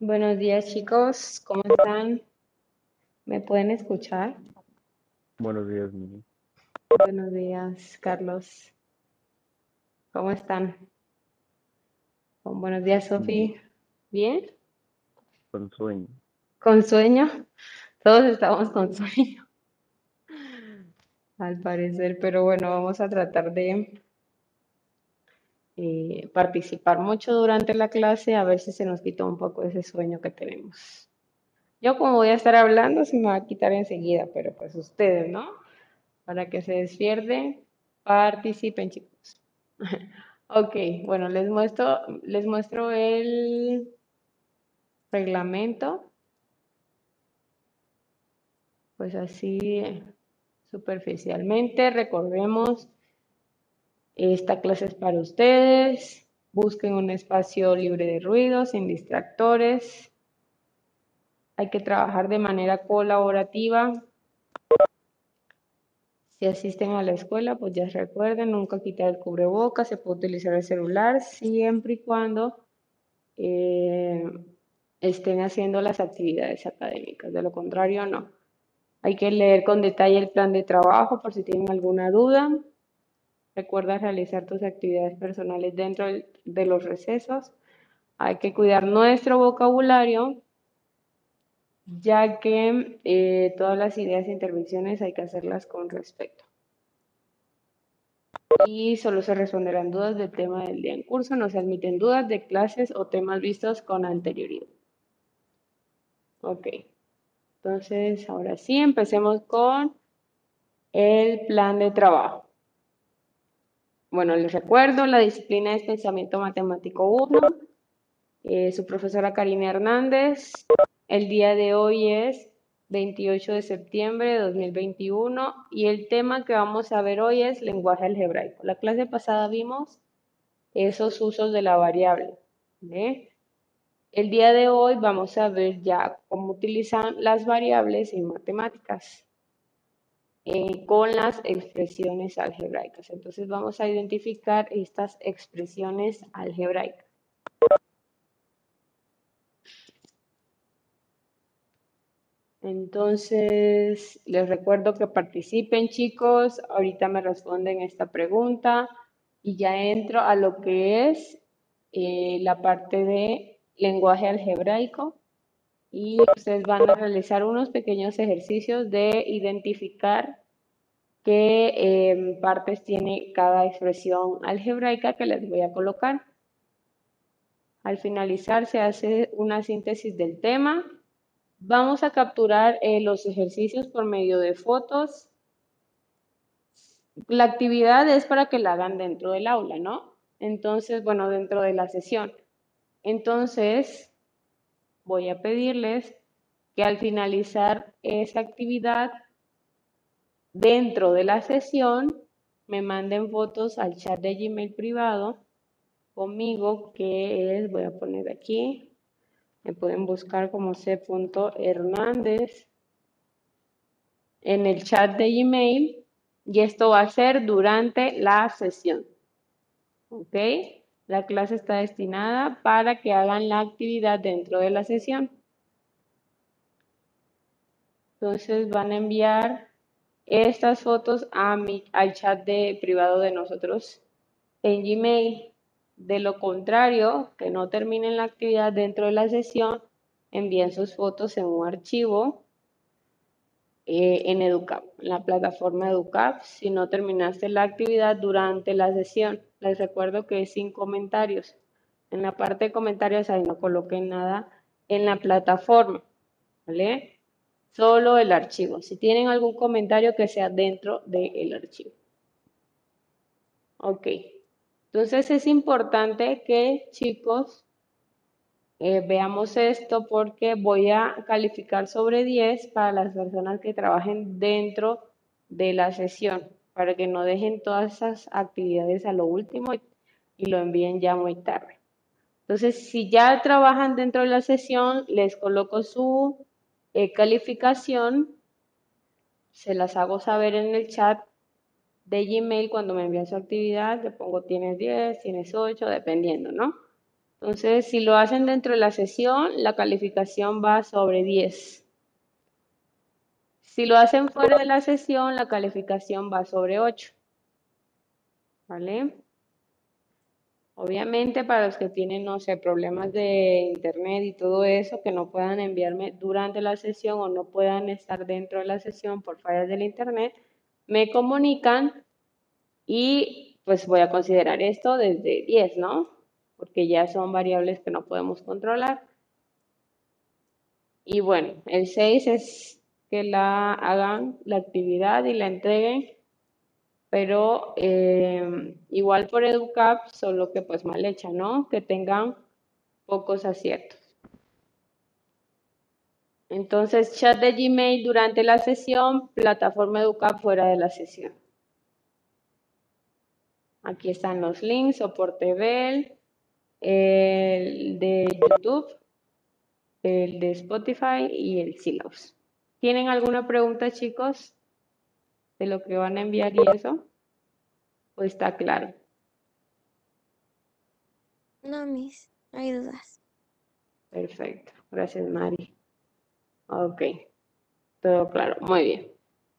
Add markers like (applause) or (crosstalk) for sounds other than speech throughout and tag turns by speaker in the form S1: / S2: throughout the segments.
S1: Buenos días chicos, ¿cómo están? ¿Me pueden escuchar?
S2: Buenos días, Mini.
S1: Buenos días, Carlos. ¿Cómo están? Buenos días, Sofi. ¿Bien?
S2: con sueño.
S1: ¿Con sueño? Todos estamos con sueño, al parecer, pero bueno, vamos a tratar de eh, participar mucho durante la clase a ver si se nos quita un poco ese sueño que tenemos. Yo como voy a estar hablando, se me va a quitar enseguida, pero pues ustedes, ¿no? Para que se despierten, participen, chicos. (laughs) Ok, bueno, les muestro, les muestro el reglamento, pues así eh, superficialmente. Recordemos, esta clase es para ustedes. Busquen un espacio libre de ruido, sin distractores. Hay que trabajar de manera colaborativa. Si asisten a la escuela, pues ya recuerden, nunca quitar el cubrebocas, se puede utilizar el celular siempre y cuando eh, estén haciendo las actividades académicas. De lo contrario, no. Hay que leer con detalle el plan de trabajo por si tienen alguna duda. Recuerda realizar tus actividades personales dentro de los recesos. Hay que cuidar nuestro vocabulario, ya que eh, todas las ideas e intervenciones hay que hacerlas con respeto. Y solo se responderán dudas del tema del día en curso. No se admiten dudas de clases o temas vistos con anterioridad. Ok. Entonces, ahora sí, empecemos con el plan de trabajo. Bueno, les recuerdo, la disciplina es Pensamiento Matemático 1. eh, su profesora Karina Hernández. El día de hoy es 28 de septiembre de 2021 y el tema que vamos a ver hoy es lenguaje algebraico. La clase pasada vimos esos usos de la variable. El día de hoy vamos a ver ya cómo utilizan las variables en matemáticas eh, con las expresiones algebraicas. Entonces vamos a identificar estas expresiones algebraicas. Entonces, les recuerdo que participen, chicos. Ahorita me responden esta pregunta y ya entro a lo que es eh, la parte de lenguaje algebraico y ustedes van a realizar unos pequeños ejercicios de identificar qué em, partes tiene cada expresión algebraica que les voy a colocar. Al finalizar se hace una síntesis del tema. Vamos a capturar eh, los ejercicios por medio de fotos. La actividad es para que la hagan dentro del aula, ¿no? Entonces, bueno, dentro de la sesión. Entonces, voy a pedirles que al finalizar esa actividad dentro de la sesión me manden fotos al chat de Gmail privado conmigo, que es, voy a poner aquí, me pueden buscar como c.hernández en el chat de Gmail y esto va a ser durante la sesión. ¿Ok? La clase está destinada para que hagan la actividad dentro de la sesión. Entonces van a enviar estas fotos a mi, al chat de privado de nosotros en Gmail. De lo contrario, que no terminen la actividad dentro de la sesión, envíen sus fotos en un archivo eh, en Educap, en la plataforma Educap, si no terminaste la actividad durante la sesión. Les recuerdo que es sin comentarios. En la parte de comentarios ahí no coloquen nada en la plataforma, ¿vale? Solo el archivo. Si tienen algún comentario que sea dentro del archivo. Ok. Entonces es importante que chicos eh, veamos esto porque voy a calificar sobre 10 para las personas que trabajen dentro de la sesión, para que no dejen todas esas actividades a lo último y, lo envíen ya muy tarde. Entonces, si ya trabajan dentro de la sesión, les coloco su eh, calificación, se las hago saber en el chat de Gmail cuando me envían su actividad, le pongo tienes 10, tienes 8, dependiendo, ¿no? Entonces, si lo hacen dentro de la sesión, la calificación va sobre 10. Si lo hacen fuera de la sesión, la calificación va sobre 8. ¿Vale? Obviamente para los que tienen, no sé, problemas de internet y todo eso, que no puedan enviarme durante la sesión o no puedan estar dentro de la sesión por fallas del internet, me comunican y pues voy a considerar esto desde 10, ¿no? Porque ya son variables que no podemos controlar. Y bueno, el 6 es que la hagan la actividad y la entreguen, pero eh, igual por EduCap, solo que pues mal hecha, ¿no? Que tengan pocos aciertos. Entonces, chat de Gmail durante la sesión, plataforma EduCap fuera de la sesión. Aquí están los links, soporte Bell, el de YouTube, el de Spotify y el Silos. ¿Tienen alguna pregunta, chicos, de lo que van a enviar y eso? Pues está claro?
S3: No, mis, no hay dudas.
S1: Perfecto. Gracias, Mari. Ok. Todo claro. Muy bien.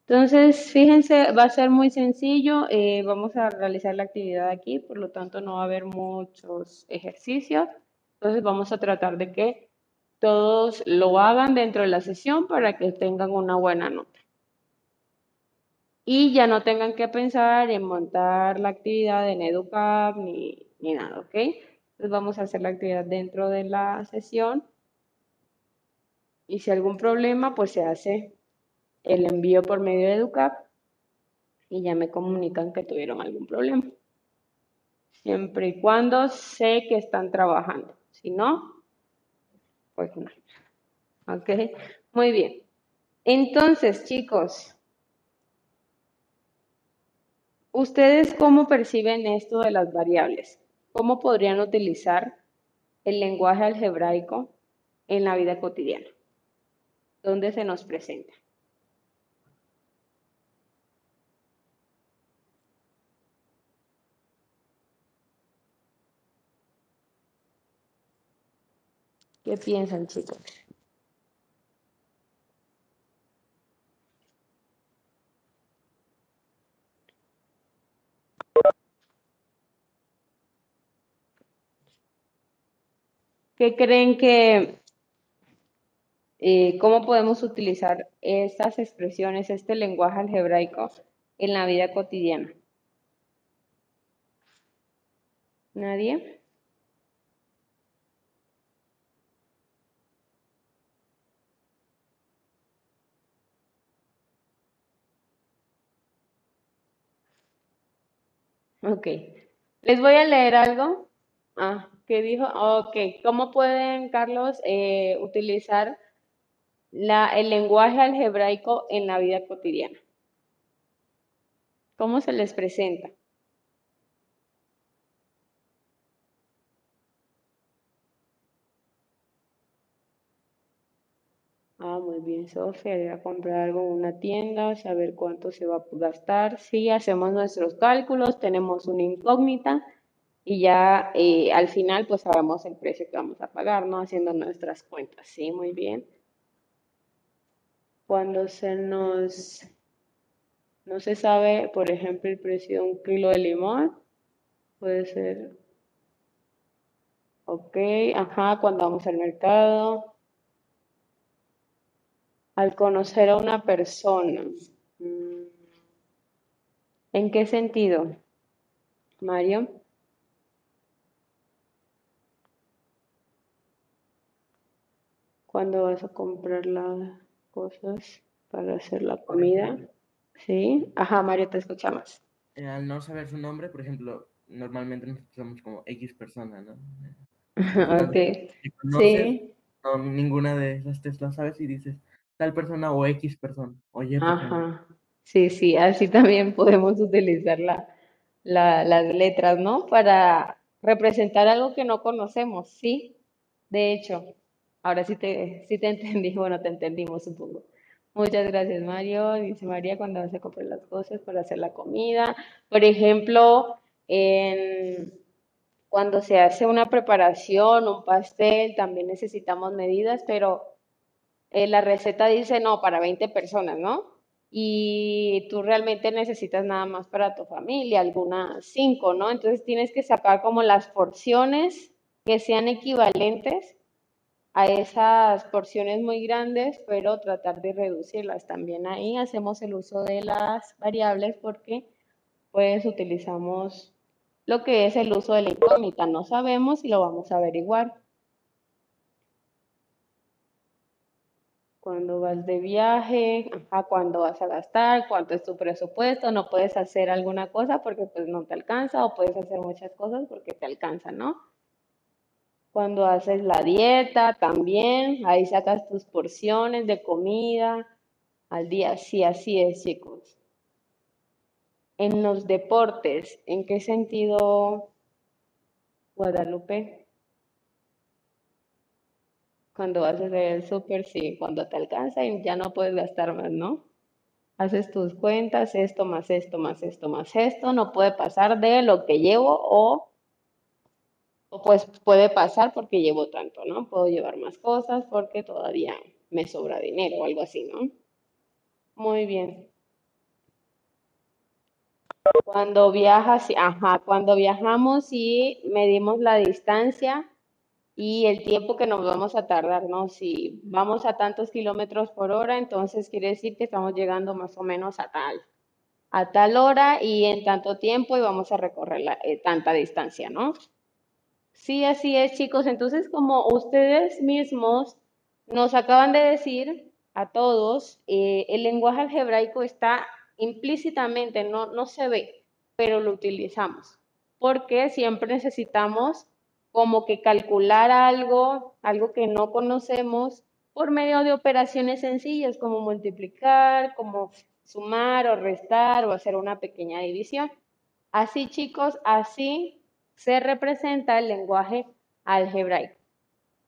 S1: Entonces, fíjense, va a ser muy sencillo. eh, vamos a realizar la actividad aquí, por lo tanto no va a haber muchos ejercicios. Entonces, vamos a tratar de que todos lo hagan dentro de la sesión para que tengan una buena nota. Y ya no tengan que pensar en montar la actividad en EduCap ni, ni nada, ¿ok? Entonces, vamos a hacer la actividad dentro de la sesión. Y si hay algún problema, pues se hace el envío por medio de EduCap y ya me comunican que tuvieron algún problema. Siempre y cuando sé que están trabajando. Si no, pues. ¿Ok? Muy bien. Entonces, chicos, ¿ustedes cómo perciben esto de las variables? ¿Cómo podrían utilizar el lenguaje algebraico en la vida cotidiana? ¿Dónde se nos presenta? ¿Qué piensan, chicos? ¿Qué creen que, eh, cómo podemos utilizar estas expresiones, este lenguaje algebraico en la vida cotidiana? ¿Nadie? Ok. Les voy a leer algo. Ah, ¿qué dijo? Ok. ¿Cómo pueden, Carlos, eh, utilizar la, el lenguaje algebraico en la vida cotidiana? ¿Cómo se les presenta? Ah, muy bien, Sofía, ir a comprar algo en una tienda, saber cuánto se va a gastar. Sí, hacemos nuestros cálculos, tenemos una incógnita y ya eh, al final pues sabemos el precio que vamos a pagar, ¿no? Haciendo nuestras cuentas. Sí, muy bien. Cuando se nos, no se sabe, por ejemplo, el precio de un kilo de limón, puede ser, ok, ajá, cuando vamos al mercado al conocer a una persona. ¿En qué sentido, Mario? Cuando vas a comprar las cosas para hacer la comida. ¿Sí? Ajá, Mario, te escuchamos.
S4: Eh, al no saber su nombre, por ejemplo, normalmente nos expresamos como X persona, ¿no? (laughs)
S1: Ok.
S4: Conoces,
S1: Sí.
S4: no, ninguna de esas tres la sabes y dices tal persona o X persona o Y persona.
S1: Ajá. Sí, sí, así también (laughs) podemos utilizar la, la- las letras, ¿no? Para representar algo que no conocemos, sí. De hecho, ahora sí te, sí te (laughs) entendí, bueno, te entendimos, supongo. Muchas gracias, Mario. Dice María, cuando vas a comprar las cosas para hacer la comida. Por ejemplo, Cuando se hace una preparación, un pastel, también necesitamos medidas, pero eh, la receta dice no, para 20 personas, ¿no? Y tú realmente necesitas nada más para tu familia, algunas 5, ¿no? Entonces tienes que sacar como las porciones que sean equivalentes a esas porciones muy grandes, pero tratar de reducirlas. También ahí hacemos el uso de las variables porque pues utilizamos lo que es el uso de la incógnita. No sabemos y lo vamos a averiguar. Cuando vas de viaje, ajá, cuándo vas a gastar, cuánto es tu presupuesto, no puedes hacer alguna cosa porque pues no te alcanza o puedes hacer muchas cosas porque te alcanza, ¿no? Cuando haces la dieta también, ahí sacas tus porciones de comida al día. Sí, así es, chicos. En los deportes, ¿en qué sentido, Guadalupe? Cuando vas a hacer el súper, sí, cuando te alcanza y ya no puedes gastar más, ¿no? Haces tus cuentas, esto más esto más esto más esto, no puede pasar de lo que llevo o, o pues puede pasar porque llevo tanto, ¿no? Puedo llevar más cosas porque todavía me sobra dinero o algo así, ¿no? Muy bien. Cuando viajas, ajá, cuando viajamos y medimos la distancia y el tiempo que nos vamos a tardar, ¿no? Si vamos a tantos kilómetros por hora, entonces quiere decir que estamos llegando más o menos a tal, a tal hora y en tanto tiempo y vamos a recorrer eh, tanta distancia, ¿no? Sí, así es, chicos. Entonces, como ustedes mismos nos acaban de decir a todos, eh, el lenguaje algebraico está implícitamente, no, no se ve, pero lo utilizamos, porque siempre necesitamos como que calcular algo, algo que no conocemos, por medio de operaciones sencillas como multiplicar, como sumar o restar o hacer una pequeña división. Así chicos, así se representa el lenguaje algebraico.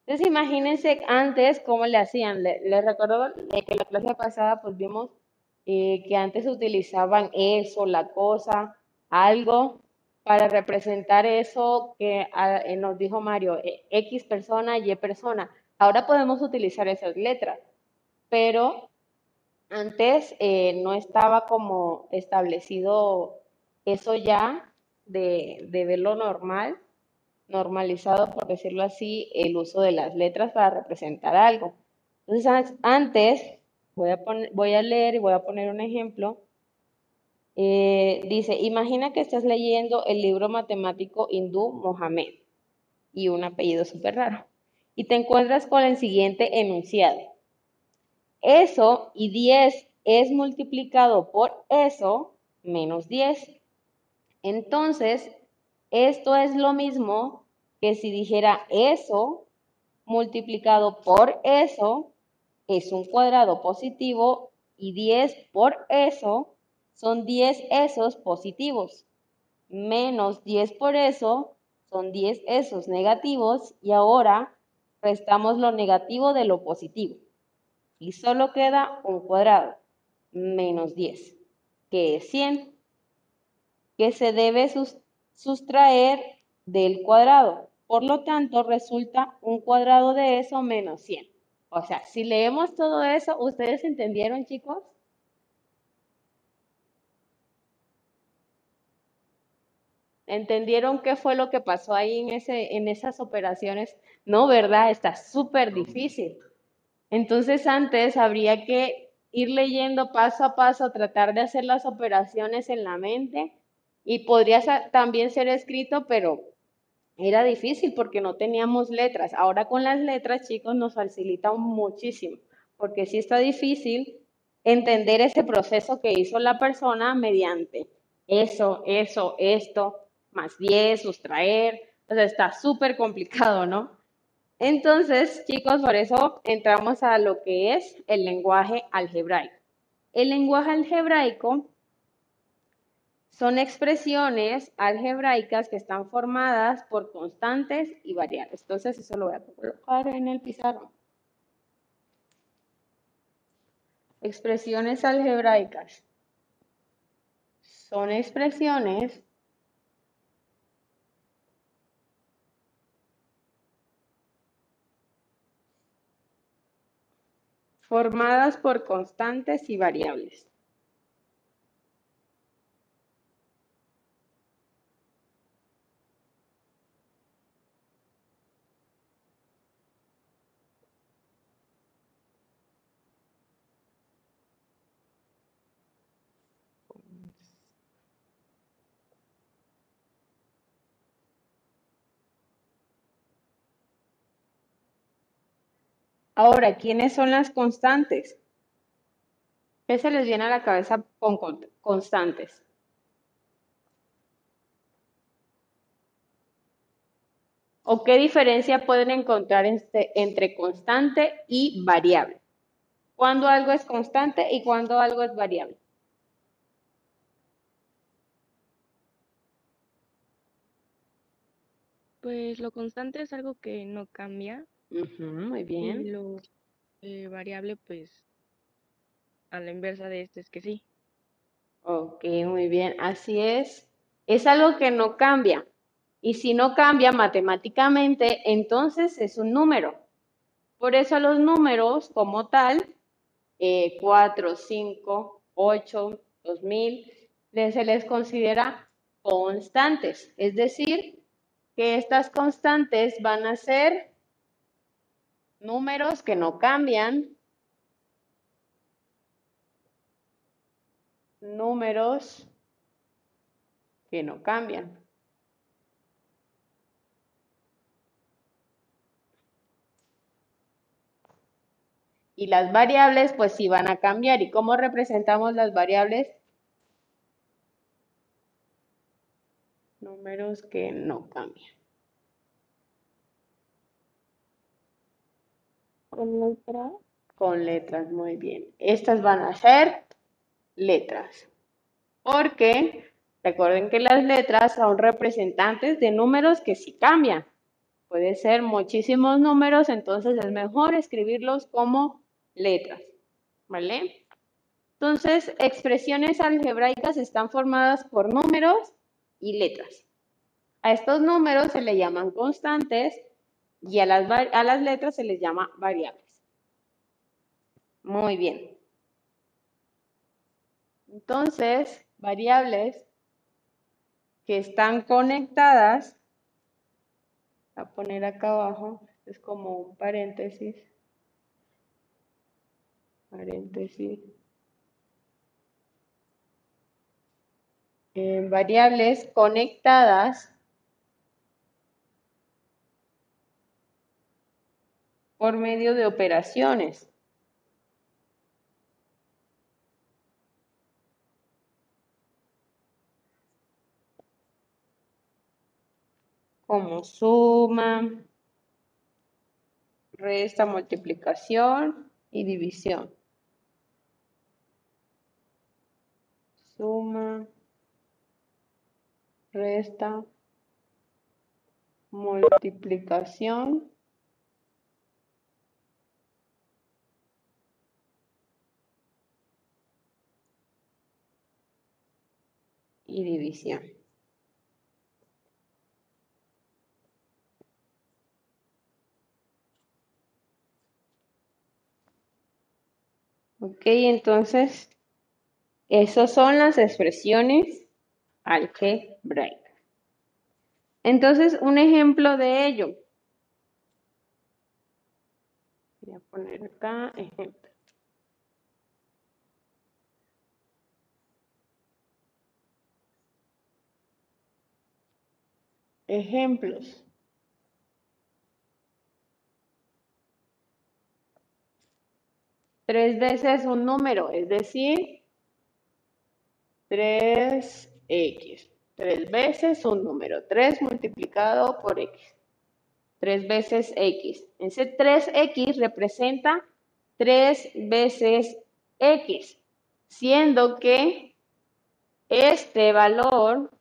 S1: Entonces imagínense antes cómo le hacían. Les, recuerdo que la clase pasada pues vimos eh, que antes utilizaban eso, la cosa, algo, para representar eso que ah, eh, nos dijo Mario, eh, X persona, Y persona. Ahora podemos utilizar esas letras, pero antes no estaba como establecido eso ya de, de verlo normal, normalizado, por decirlo así, el uso de las letras para representar algo. Entonces, antes Voy a, voy a leer y voy a poner un ejemplo. Eh, dice, imagina que estás leyendo el libro matemático hindú Mohamed y un apellido súper raro. Y te encuentras con el siguiente enunciado. Eso y 10 es multiplicado por eso menos 10. Entonces, esto es lo mismo que si dijera eso multiplicado por eso es un cuadrado positivo y 10 por eso son 10 esos positivos. Menos 10 por eso son 10 esos negativos y ahora restamos lo negativo de lo positivo. Y solo queda un cuadrado, menos 10, que es 100, que se debe sustraer del cuadrado. Por lo tanto, resulta un cuadrado de eso menos 100. O sea, si leemos todo eso, ¿ustedes entendieron, chicos? ¿Entendieron qué fue lo que pasó ahí en, ese, en esas operaciones? No, ¿verdad? Está súper difícil. Entonces antes habría que ir leyendo paso a paso, tratar de hacer las operaciones en la mente y podría también ser escrito, pero era difícil porque no teníamos letras. Ahora con las letras, chicos, nos facilita muchísimo, porque sí está difícil entender ese proceso que hizo la persona mediante eso, eso, esto, más 10, sustraer. O sea, está súper complicado, ¿no? Entonces, chicos, por eso entramos a lo que es el lenguaje algebraico. El lenguaje algebraico son expresiones algebraicas que están formadas por constantes y variables. Entonces, eso lo voy a colocar en el pizarrón. Expresiones algebraicas. Son expresiones Formadas por constantes y variables. Ahora, ¿quiénes son las constantes? ¿Qué se les viene a la cabeza con con- constantes? ¿O qué diferencia pueden encontrar este- entre constante y variable? ¿Cuándo algo es constante y cuándo algo es variable?
S5: Pues lo constante es algo que no cambia
S1: Muy
S5: y
S1: bien.
S5: lo eh, variable, pues a la inversa de este es que sí.
S1: Ok, muy bien. Así es. Es algo que no cambia. Y si no cambia matemáticamente, entonces es un número. Por eso los números como tal, eh, 4, 5, 8, 2000, le- se les considera constantes. Es decir, que estas constantes van a ser números que no cambian, números que no cambian. Y las variables, pues sí van a cambiar. ¿Y cómo representamos las variables? Números que no cambian.
S3: Con letra.
S1: Con letras, muy bien. Estas van a ser letras. Porque recuerden que las letras son representantes de números que sí cambian. Puede ser muchísimos números, entonces es mejor escribirlos como letras. ¿Vale? Entonces, expresiones algebraicas están formadas por números y letras. A estos números se le llaman constantes y a las, a las letras se les llama variables. Muy bien. Entonces, variables que están conectadas, voy a poner acá abajo, es como un paréntesis, paréntesis. Eh, variables conectadas por medio de operaciones. como suma, resta, multiplicación y división. Suma, resta, multiplicación y división. Ok, entonces, esas son las expresiones algebraicas. Entonces, un ejemplo de ello. Voy a poner acá ejemplo. Ejemplos. Tres veces un número, es decir, 3x. Tres veces un número, 3 multiplicado por x. Tres veces x. Ese 3x representa 3 veces x, siendo que este valor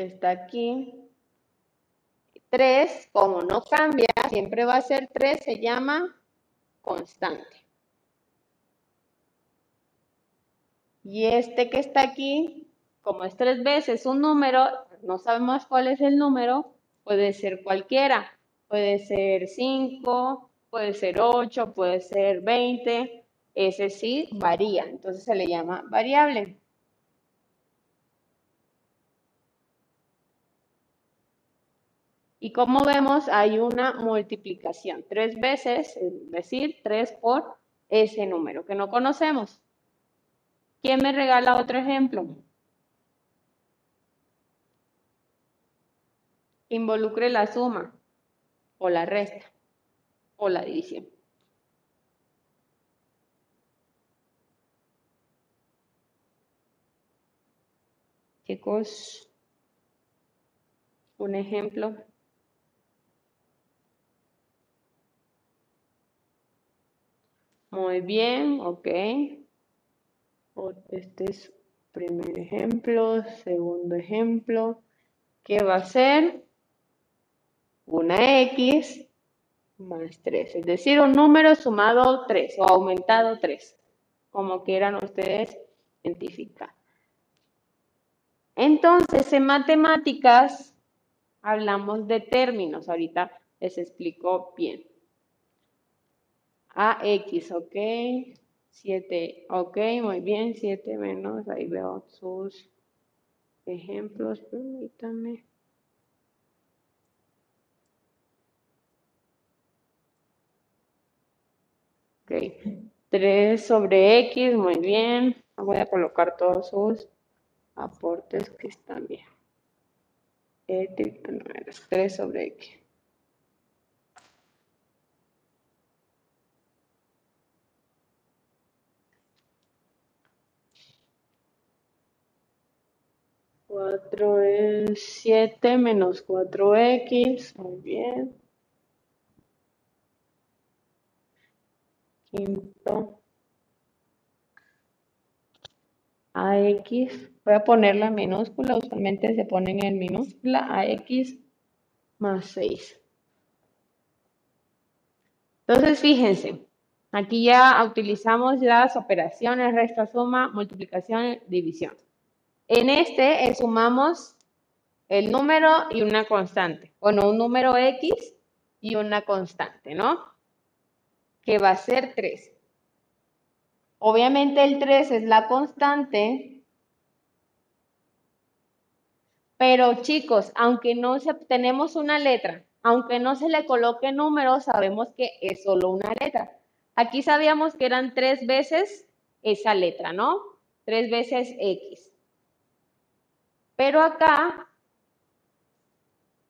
S1: está aquí, 3, como no cambia, siempre va a ser 3, se llama constante. Y este que está aquí, como es tres veces un número, no sabemos cuál es el número, puede ser cualquiera. Puede ser 5, puede ser 8, puede ser 20, ese sí varía, entonces se le llama variable. Y como vemos, hay una multiplicación. Tres veces, es decir, 3 por ese número que no conocemos. ¿Quién me regala otro ejemplo? Involucre la suma o la resta o la división. Chicos, un ejemplo. Muy bien, ok. Este es primer ejemplo, segundo ejemplo. ¿Qué va a ser? Una X más 3, es decir, un número sumado 3 o aumentado 3, como quieran ustedes identificar. Entonces, en matemáticas hablamos de términos, ahorita les explico bien. AX, ok, 7, ok, muy bien, 7 menos, ahí veo sus ejemplos, permítanme. Ok, 3 sobre X, muy bien. Voy a colocar todos sus aportes que están bien. 3 sobre X. Cuatro es siete menos cuatro X, muy bien. quinto AX, voy a ponerla en minúscula, usualmente se ponen en minúscula, AX más 6. Entonces, fíjense, aquí ya utilizamos las operaciones resta, suma, multiplicación, división. En este sumamos el número y una constante. Bueno, un número X y una constante, ¿no? que va a ser 3. Obviamente el 3 es la constante, pero chicos, aunque no tenemos una letra, aunque no se le coloque número, sabemos que es solo una letra. Aquí sabíamos que eran tres veces esa letra, ¿no? Tres veces X. Pero acá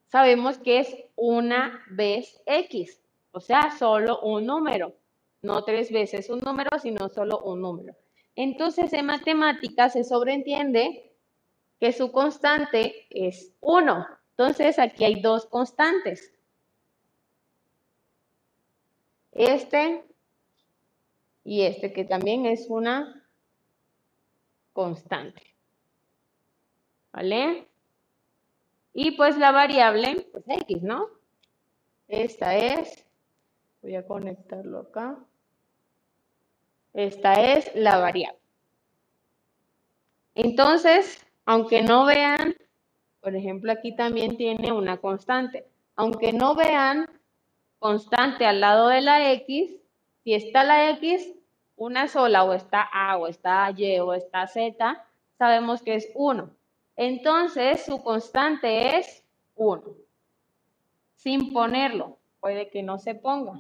S1: sabemos que es una vez X. O sea, solo un número. No tres veces un número, sino solo un número. Entonces, en matemáticas se sobreentiende que su constante es 1. Entonces, aquí hay dos constantes. Este y este, que también es una constante. ¿Vale? Y pues la variable, pues X, ¿no? Esta es Voy a conectarlo acá. Esta es la variable. Entonces, aunque no vean, por ejemplo, aquí también tiene una constante. Aunque no vean constante al lado de la X, si está la X, una sola, o está A, o está Y, o está Z, sabemos que es 1. Entonces, su constante es 1. Sin ponerlo puede que no se ponga,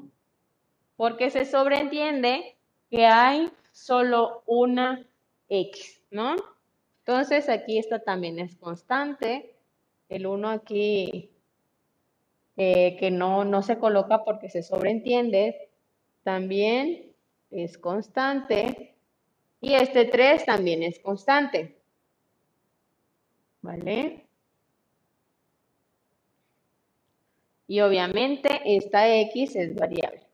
S1: porque se sobreentiende que hay solo una X, ¿no? Entonces aquí esta también es constante, el 1 aquí eh, que no, no se coloca porque se sobreentiende, también es constante, y este 3 también es constante. ¿Vale? Y obviamente esta X es variable.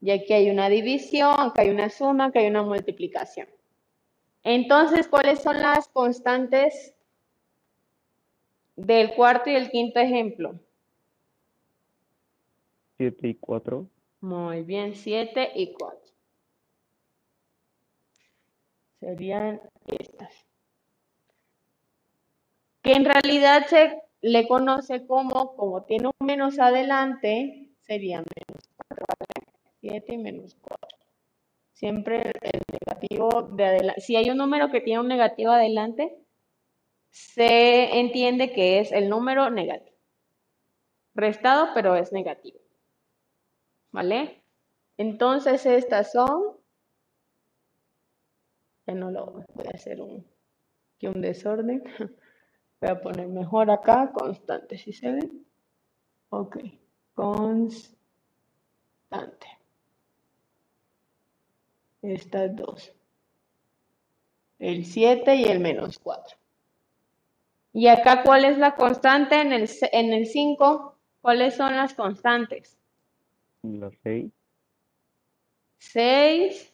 S1: Y aquí hay una división, acá hay una suma, acá hay una multiplicación. Entonces, ¿cuáles son las constantes del cuarto y el quinto ejemplo?
S2: 7 y 4.
S1: Muy bien, 7 y 4. Serían estas. que en realidad se le conoce como, como tiene un menos adelante, sería menos 4, 7 y menos 4. Siempre el negativo de adelante, si hay un número que tiene un negativo adelante, se entiende que es el número negativo. Restado, pero es negativo. ¿Vale? Entonces estas son, ya no lo voy a hacer un, aquí un desorden. (laughs) Voy a poner mejor acá, constante, si se ve. Ok, constante. Estas dos. El 7 y el menos 4. Y acá, ¿cuál es la constante en el, en el 5? ¿Cuáles son las constantes?
S2: La 6.
S1: 6.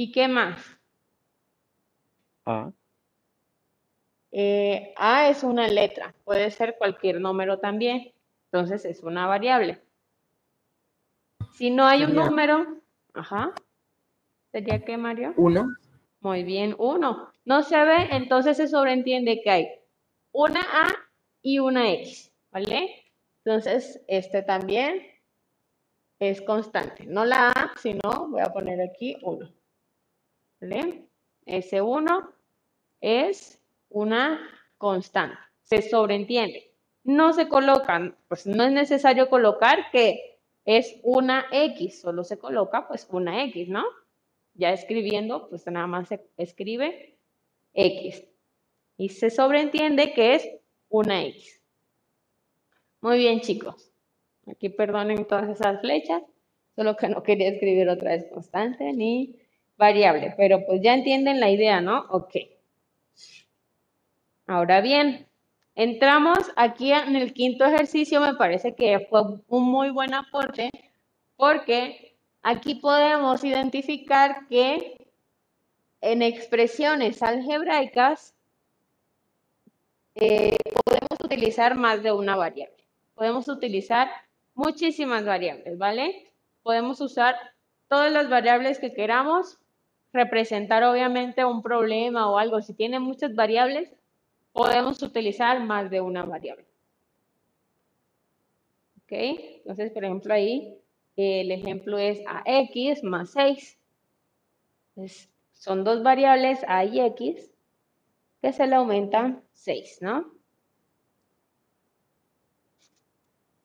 S1: ¿Y qué más?
S2: A.
S1: Eh, A es una letra, puede ser cualquier número también, entonces es una variable. Si no hay un
S4: Sería-
S1: número, ajá, ¿sería qué, Mario?
S4: Uno.
S1: Muy bien, uno. No se ve, entonces se sobreentiende que hay una A y una X, ¿vale? Entonces, este también es constante. No la A, sino voy a poner aquí uno. ¿Vale? Ese uno es una constante. Se sobreentiende. No se colocan, pues no es necesario colocar que es una X, solo se coloca pues una X, ¿no? Ya escribiendo, pues nada más se escribe X. Y se sobreentiende que es una X. Muy bien, chicos. Aquí perdonen todas esas flechas, solo que no quería escribir otra vez constante ni variable, pero pues ya entienden la idea, ¿no? Ok. Ahora bien, entramos aquí en el quinto ejercicio, me parece que fue un muy buen aporte porque aquí podemos identificar que en expresiones algebraicas eh, podemos utilizar más de una variable. Podemos utilizar muchísimas variables, ¿vale? Podemos usar todas las variables que queramos, representar obviamente un problema o algo. Si tiene muchas variables, podemos utilizar más de una variable. ¿Ok? Entonces, por ejemplo, ahí el ejemplo es ax más 6. Entonces, son dos variables a y x que se le aumentan 6, ¿no?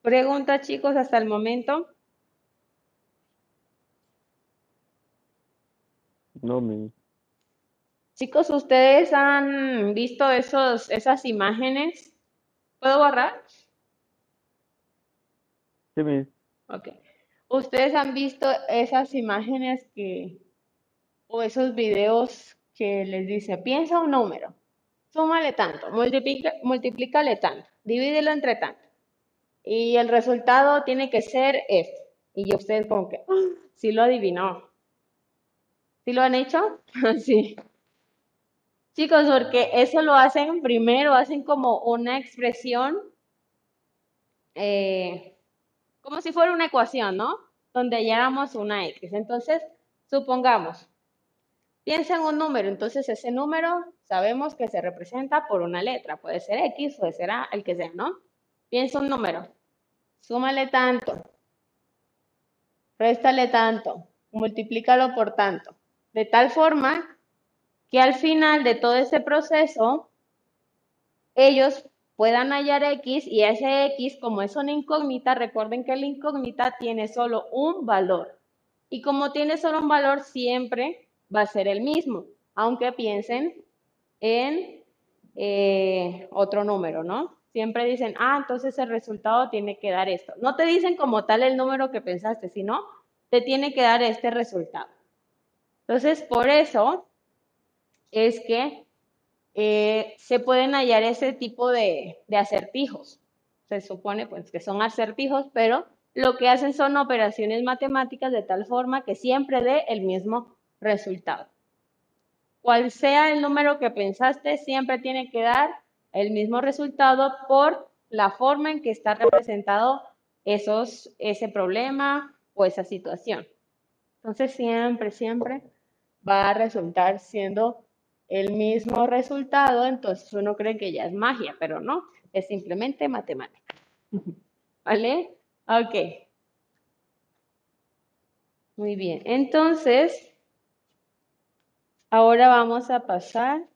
S1: Pregunta, chicos, hasta el momento.
S2: No, mi.
S1: Chicos, ¿ustedes han visto esos, esas imágenes? ¿Puedo borrar?
S2: Sí, mi.
S1: Ok. ¿Ustedes han visto esas imágenes que, o esos videos que les dice, piensa un número, súmale tanto, multiplica, multiplícale tanto, divídelo entre tanto, y el resultado tiene que ser este? Y ustedes como que, "Ah, sí lo adivinó. ¿Sí lo han hecho? (laughs) Sí. Chicos, porque eso lo hacen primero, hacen como una expresión, eh, como si fuera una ecuación, ¿no? Donde halláramos una X. Entonces, supongamos, piensa en un número, entonces ese número sabemos que se representa por una letra, puede ser X, puede ser A, el que sea, ¿no? Piensa un número, súmale tanto, réstale tanto, multiplícalo por tanto, de tal forma que al final de todo ese proceso, ellos puedan hallar X y ese X, como es una incógnita, recuerden que la incógnita tiene solo un valor. Y como tiene solo un valor, siempre va a ser el mismo, aunque piensen en eh, otro número, ¿no? Siempre dicen, ah, entonces el resultado tiene que dar esto. No te dicen como tal el número que pensaste, sino te tiene que dar este resultado. Entonces, por eso es que eh, se pueden hallar ese tipo de, acertijos. Se supone pues, que son acertijos, pero lo que hacen son operaciones matemáticas de tal forma que siempre dé el mismo resultado. Cual sea el número que pensaste, siempre tiene que dar el mismo resultado por la forma en que está representado esos, ese problema o esa situación. Entonces siempre, siempre va a resultar siendo el mismo resultado, entonces uno cree que ya es magia, pero no, es simplemente matemática. (laughs) ¿Vale? Ok. Muy bien, entonces, ahora vamos a pasar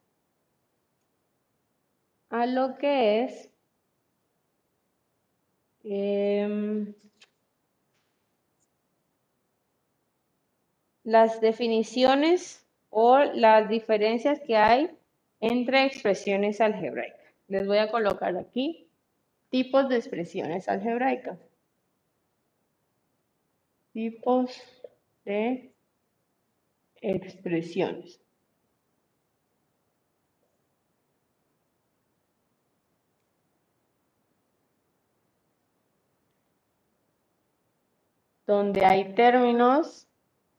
S1: a lo que es em, las definiciones o las diferencias que hay entre expresiones algebraicas. Les voy a colocar aquí tipos de expresiones algebraicas. Tipos de expresiones. Donde hay términos,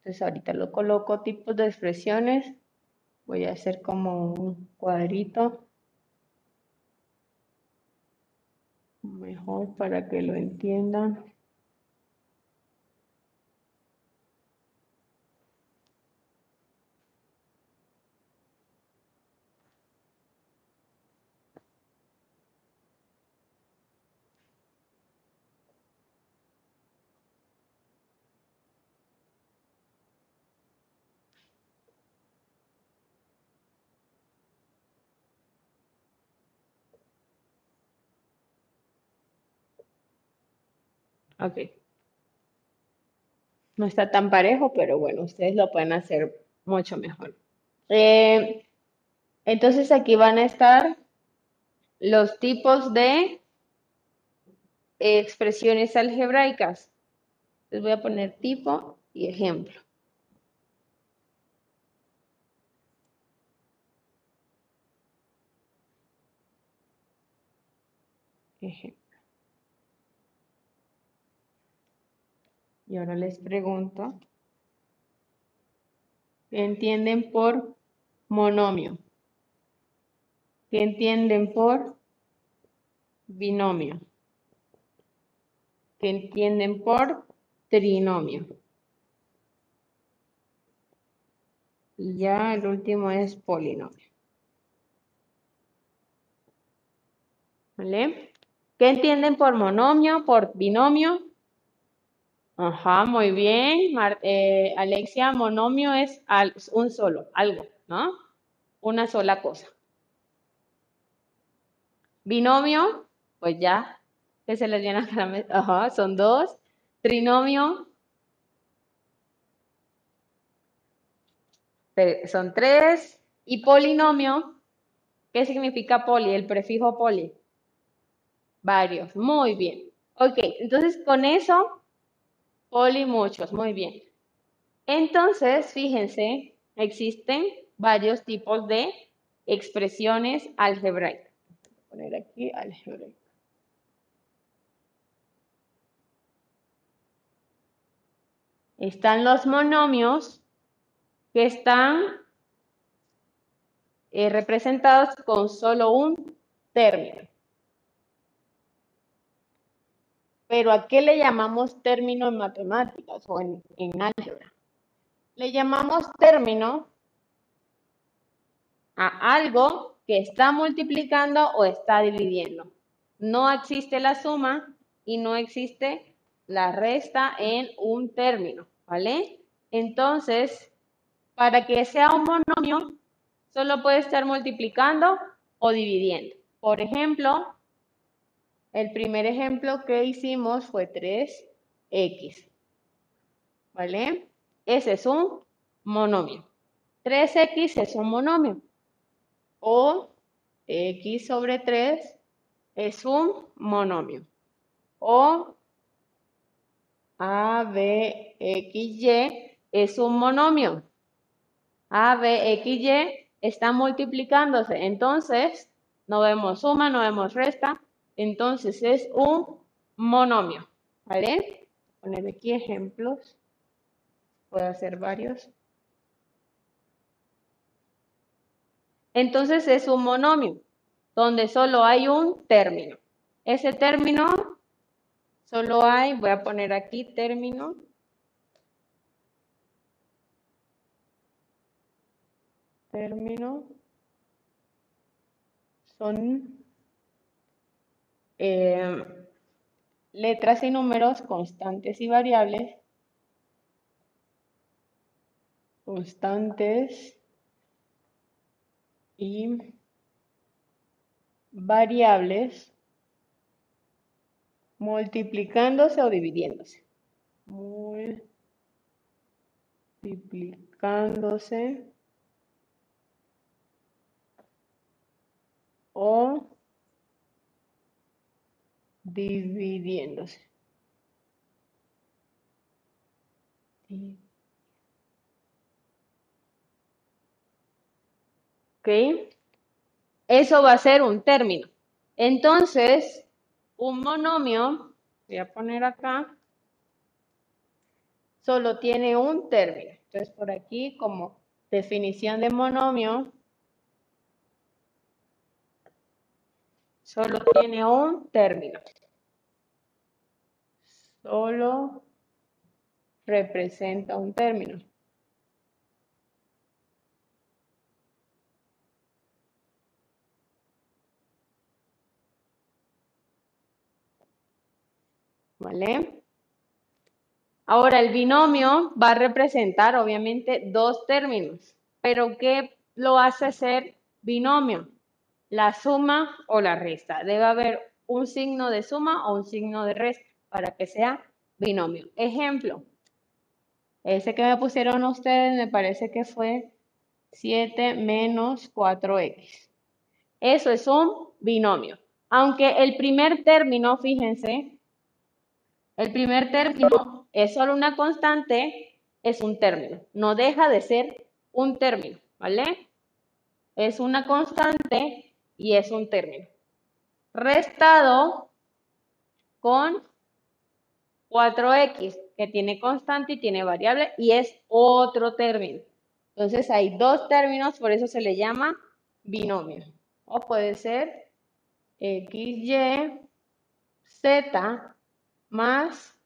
S1: entonces ahorita lo coloco tipos de expresiones. Voy a hacer como un cuadrito. Mejor para que lo entiendan. Ok. No está tan parejo, pero bueno, ustedes lo pueden hacer mucho mejor. Eh, entonces aquí van a estar los tipos de expresiones algebraicas. Les voy a poner tipo y ejemplo. Ejemplo. Y ahora les pregunto, ¿qué entienden por monomio? ¿Qué entienden por binomio? ¿Qué entienden por trinomio? Y ya el último es polinomio. ¿Vale? ¿Qué entienden por monomio, por binomio? Ajá, muy bien. Eh, Alexia, monomio es un solo, algo, ¿no? Una sola cosa. Binomio, pues ya, que se les llena la mesa. Ajá, son dos. Trinomio, son tres. Y polinomio, ¿qué significa poli? El prefijo poli. Varios, muy bien. Ok, entonces con eso Poli muchos, muy bien. Entonces, fíjense, existen varios tipos de expresiones algebraicas. Voy a poner aquí algebraica. Están los monomios que están eh, representados con solo un término. Pero ¿a qué le llamamos término en matemáticas o en, álgebra? Le llamamos término a algo que está multiplicando o está dividiendo. No existe la suma y no existe la resta en un término, ¿vale? Entonces, para que sea un monomio, solo puede estar multiplicando o dividiendo. Por ejemplo, el primer ejemplo que hicimos fue 3x. ¿Vale? Ese es un monomio. 3x es un monomio. O x sobre 3 es un monomio. O a, b, x, y es un monomio. A, b, x, y están multiplicándose. Entonces, no vemos suma, no vemos resta, entonces es un monomio, ¿vale? Poner aquí ejemplos. Puedo hacer varios. Entonces es un monomio, donde solo hay un término. Ese término solo hay, voy a poner aquí término. Término son eh, letras y números constantes y variables. Constantes y variables multiplicándose o dividiéndose. Multiplicándose o dividiéndose. ¿Ok? Eso va a ser un término. Entonces, un monomio, voy a poner acá, solo tiene un término. Entonces, por aquí, como definición de monomio, solo tiene un término. Solo representa un término. ¿Vale? Ahora, el binomio va a representar, obviamente, dos términos. ¿Pero qué lo hace ser binomio? La suma o la resta. Debe haber un signo de suma o un signo de resta para que sea binomio. Ejemplo, ese que me pusieron ustedes me parece que fue 7 menos 4x. Eso es un binomio. Aunque el primer término, fíjense, el primer término es solo una constante, es un término. No deja de ser un término, ¿vale? Es una constante y es un término. Restado con 4x, que tiene constante y tiene variable, y es otro término. Entonces hay dos términos, por eso se le llama binomio. O puede ser xy, z más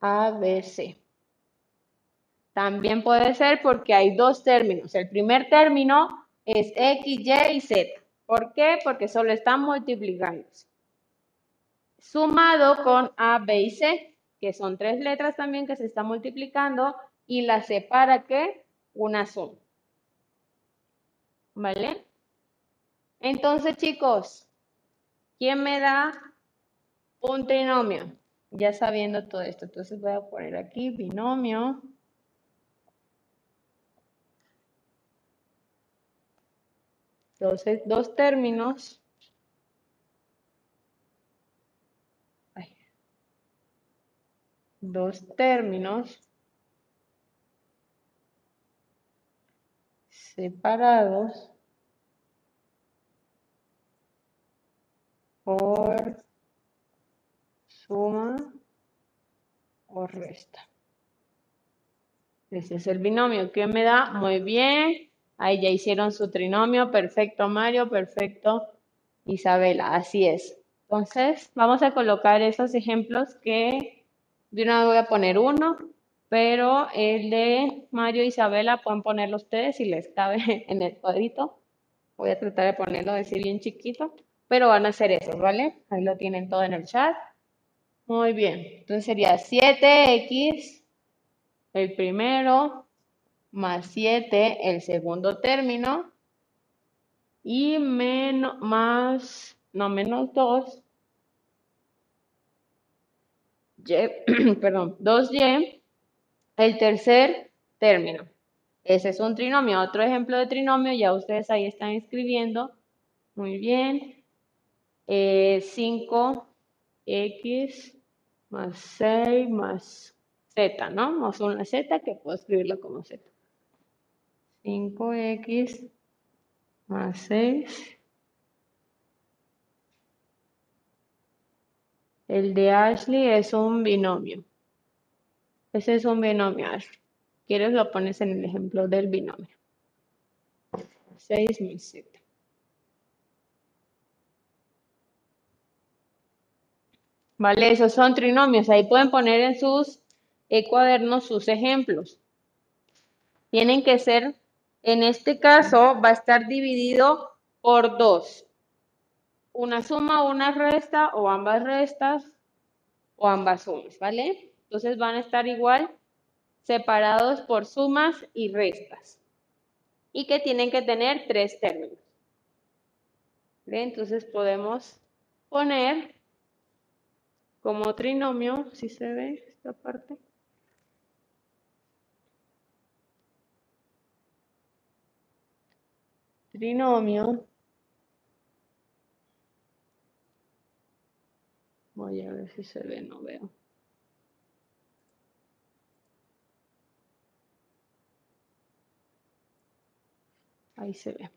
S1: ABC. También puede ser porque hay dos términos. El primer término es X, Y y Z. ¿Por qué? Porque solo están multiplicándose. Sumado con A, B y C, que son tres letras también que se están multiplicando y la separa que una suma. ¿Vale? Entonces, chicos, ¿quién me da un trinomio? ya sabiendo todo esto. Entonces voy a poner aquí binomio. Entonces, dos términos. Dos términos separados por suma o resta. Ese es el binomio. ¿Qué me da? Muy bien. Ahí ya hicieron su trinomio. Perfecto, Mario. Perfecto, Isabela. Así es. Entonces, vamos a colocar esos ejemplos que de una voy a poner uno, pero el de Mario e Isabela pueden ponerlo ustedes si les cabe (laughs) en el cuadrito. Voy a tratar de ponerlo así bien chiquito, pero van a hacer eso, ¿vale? Ahí lo tienen todo en el chat. Muy bien, entonces sería 7x el primero más 7 el segundo término y menos más, no, menos 2, y, (clears throat) perdón, 2y el tercer término. Ese es un trinomio. Otro ejemplo de trinomio, ya ustedes ahí están escribiendo. Muy bien. 5x eh, más 6 más z, ¿no? Más una z que puedo escribirlo como z. 5x más 6. El de Ashley es un binomio. Ese es un binomio, Ashley. ¿Quieres lo pones en el ejemplo del binomio? 6 más z. ¿Vale? Esos son trinomios. Ahí pueden poner en sus cuadernos sus ejemplos. Tienen que ser, en este caso, va a estar dividido por 2. una suma, una resta o ambas restas o ambas sumas, ¿vale? Entonces van a estar igual separados por sumas y restas y que tienen que tener tres términos. Entonces podemos poner como trinomio, si se ve esta parte. Trinomio. Voy a ver si se ve, no veo. Ahí se ve.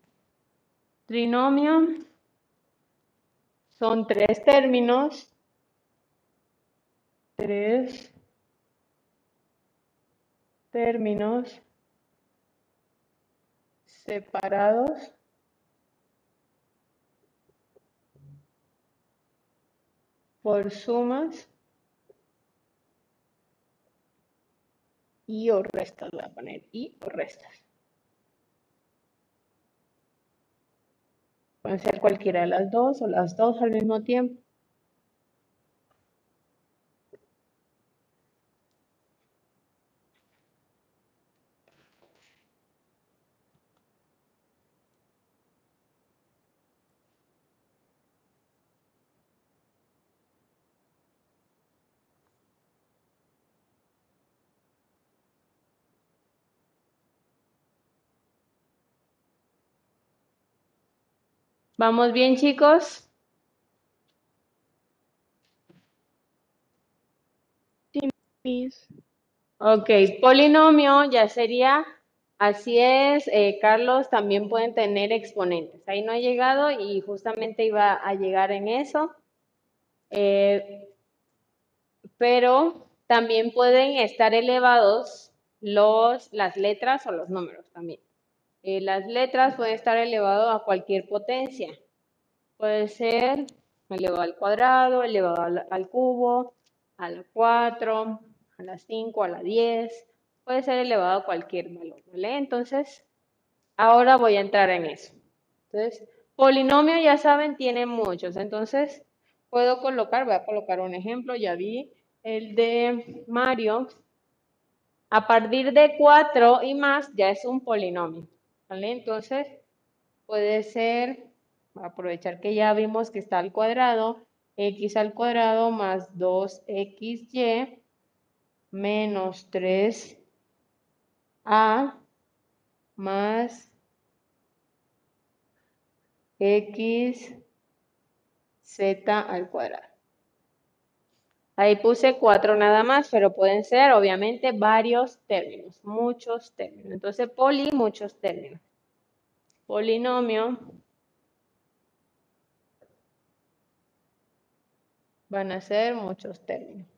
S1: Trinomio son tres términos. Tres términos separados por sumas y o restas. Voy a poner y o restas. Pueden ser cualquiera de las dos o las dos al mismo tiempo. ¿Vamos bien, chicos?
S5: Miss.
S1: Ok, polinomio ya sería, así es, eh, Carlos, también pueden tener exponentes. Ahí no ha llegado y justamente iba a llegar en eso. Eh, pero también pueden estar elevados los, las letras o los números también. Eh, las letras pueden estar elevadas a cualquier potencia. Puede ser elevado al cuadrado, elevado al, al cubo, a la 4, a la 5, a la 10. Puede ser elevado a cualquier valor, ¿vale? Entonces, ahora voy a entrar en eso. Entonces, polinomio, ya saben, tiene muchos. Entonces, puedo colocar, voy a colocar un ejemplo, ya vi el de Mario. A partir de 4 y más ya es un polinomio, Entonces, puede ser, aprovechar que ya vimos que está al cuadrado, x al cuadrado más 2xy menos 3a más x z al cuadrado. Ahí puse cuatro nada más, pero pueden ser obviamente varios términos, muchos términos. Entonces, poli, muchos términos. Polinomio van a ser muchos términos.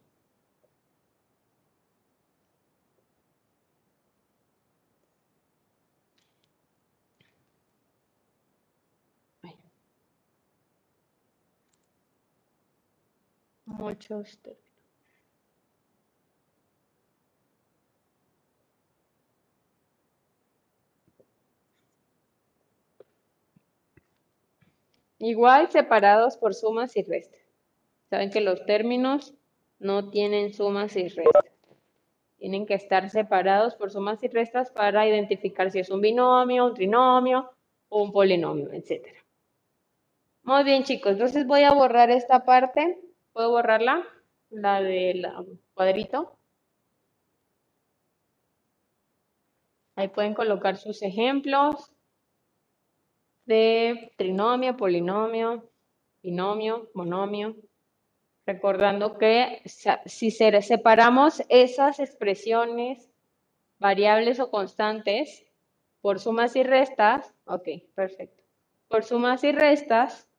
S1: Muchos términos. Igual separados por sumas y restas. Saben que los términos no tienen sumas y restas. Tienen que estar separados por sumas y restas para identificar si es un binomio, un trinomio o un polinomio, etc. Muy bien, chicos. Entonces voy a borrar esta parte. ¿Puedo borrarla? La del cuadrito. Ahí pueden colocar sus ejemplos de trinomio, polinomio, binomio, monomio. Recordando que si separamos esas expresiones, variables o constantes, por sumas y restas, ok, perfecto. Por sumas y restas,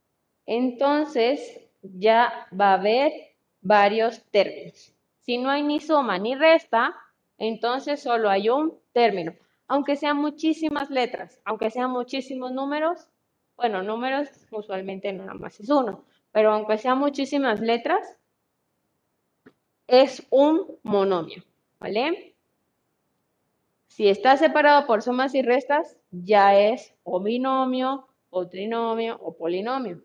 S1: entonces ya va a haber varios términos. Si no hay ni suma ni resta, entonces solo hay un término. Aunque sean muchísimas letras, aunque sean muchísimos números, bueno, números usualmente nada más es uno, pero aunque sean muchísimas letras, es un monomio, ¿vale? Si está separado por sumas y restas, ya es o binomio, o trinomio, o polinomio.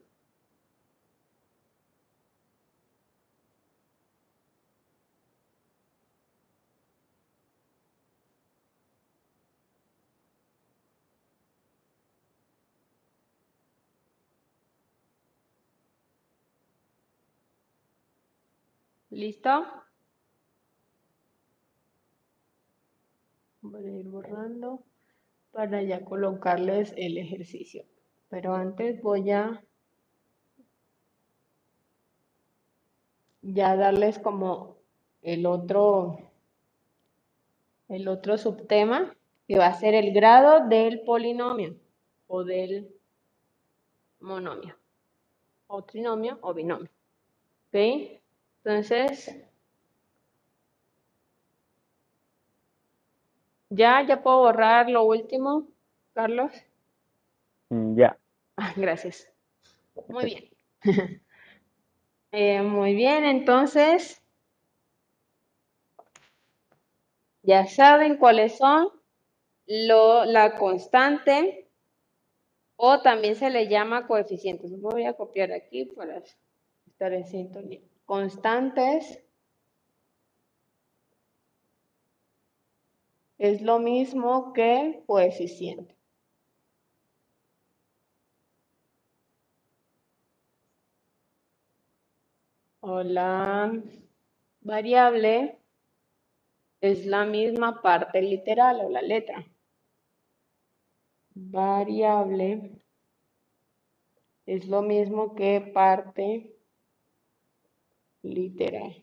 S1: ¿Listo? Voy a ir borrando para ya colocarles el ejercicio. Pero antes voy a ya darles como el otro el otro subtema que va a ser el grado del polinomio o del monomio o trinomio o binomio. Entonces, ya, ya puedo borrar lo último, Carlos.
S2: Mm, Ya.
S1: Ah, gracias. Muy bien. (laughs) Eh, muy bien, entonces, ya saben cuáles son lo, la constante o también se le llama coeficientes. Voy a copiar aquí para estar en sintonía. Constantes es lo mismo que coeficiente. O la variable es la misma parte literal o la letra. Variable es lo mismo que parte literal.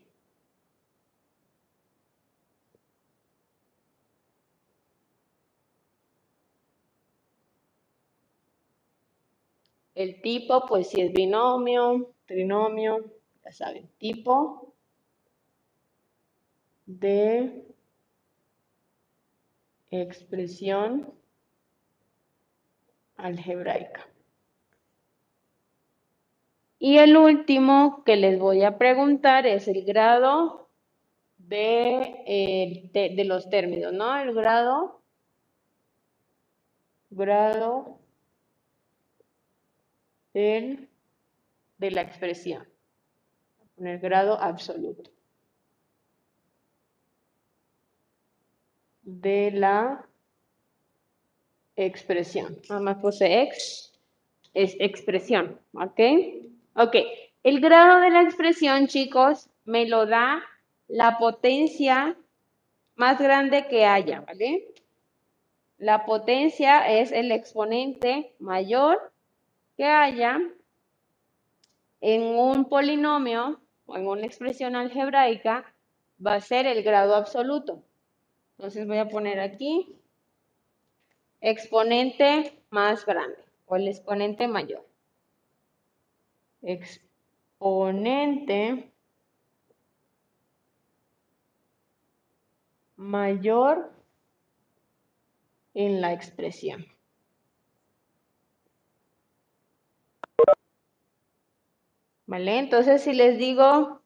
S1: El tipo, pues si es binomio, trinomio, ya saben, tipo de expresión algebraica. Y el último que les voy a preguntar es el grado de, eh, de, los términos, ¿no? El grado, grado del, de la expresión. Poner grado absoluto. De la expresión. Nada más puse ex, es expresión, ¿ok? Ok, el grado de la expresión, chicos, me lo da la potencia más grande que haya, ¿vale? La potencia es el exponente mayor que haya en un polinomio o en una expresión algebraica, va a ser el grado absoluto. Entonces voy a poner aquí exponente más grande o el exponente mayor. Exponente mayor en la expresión. ¿Vale? Entonces, si les digo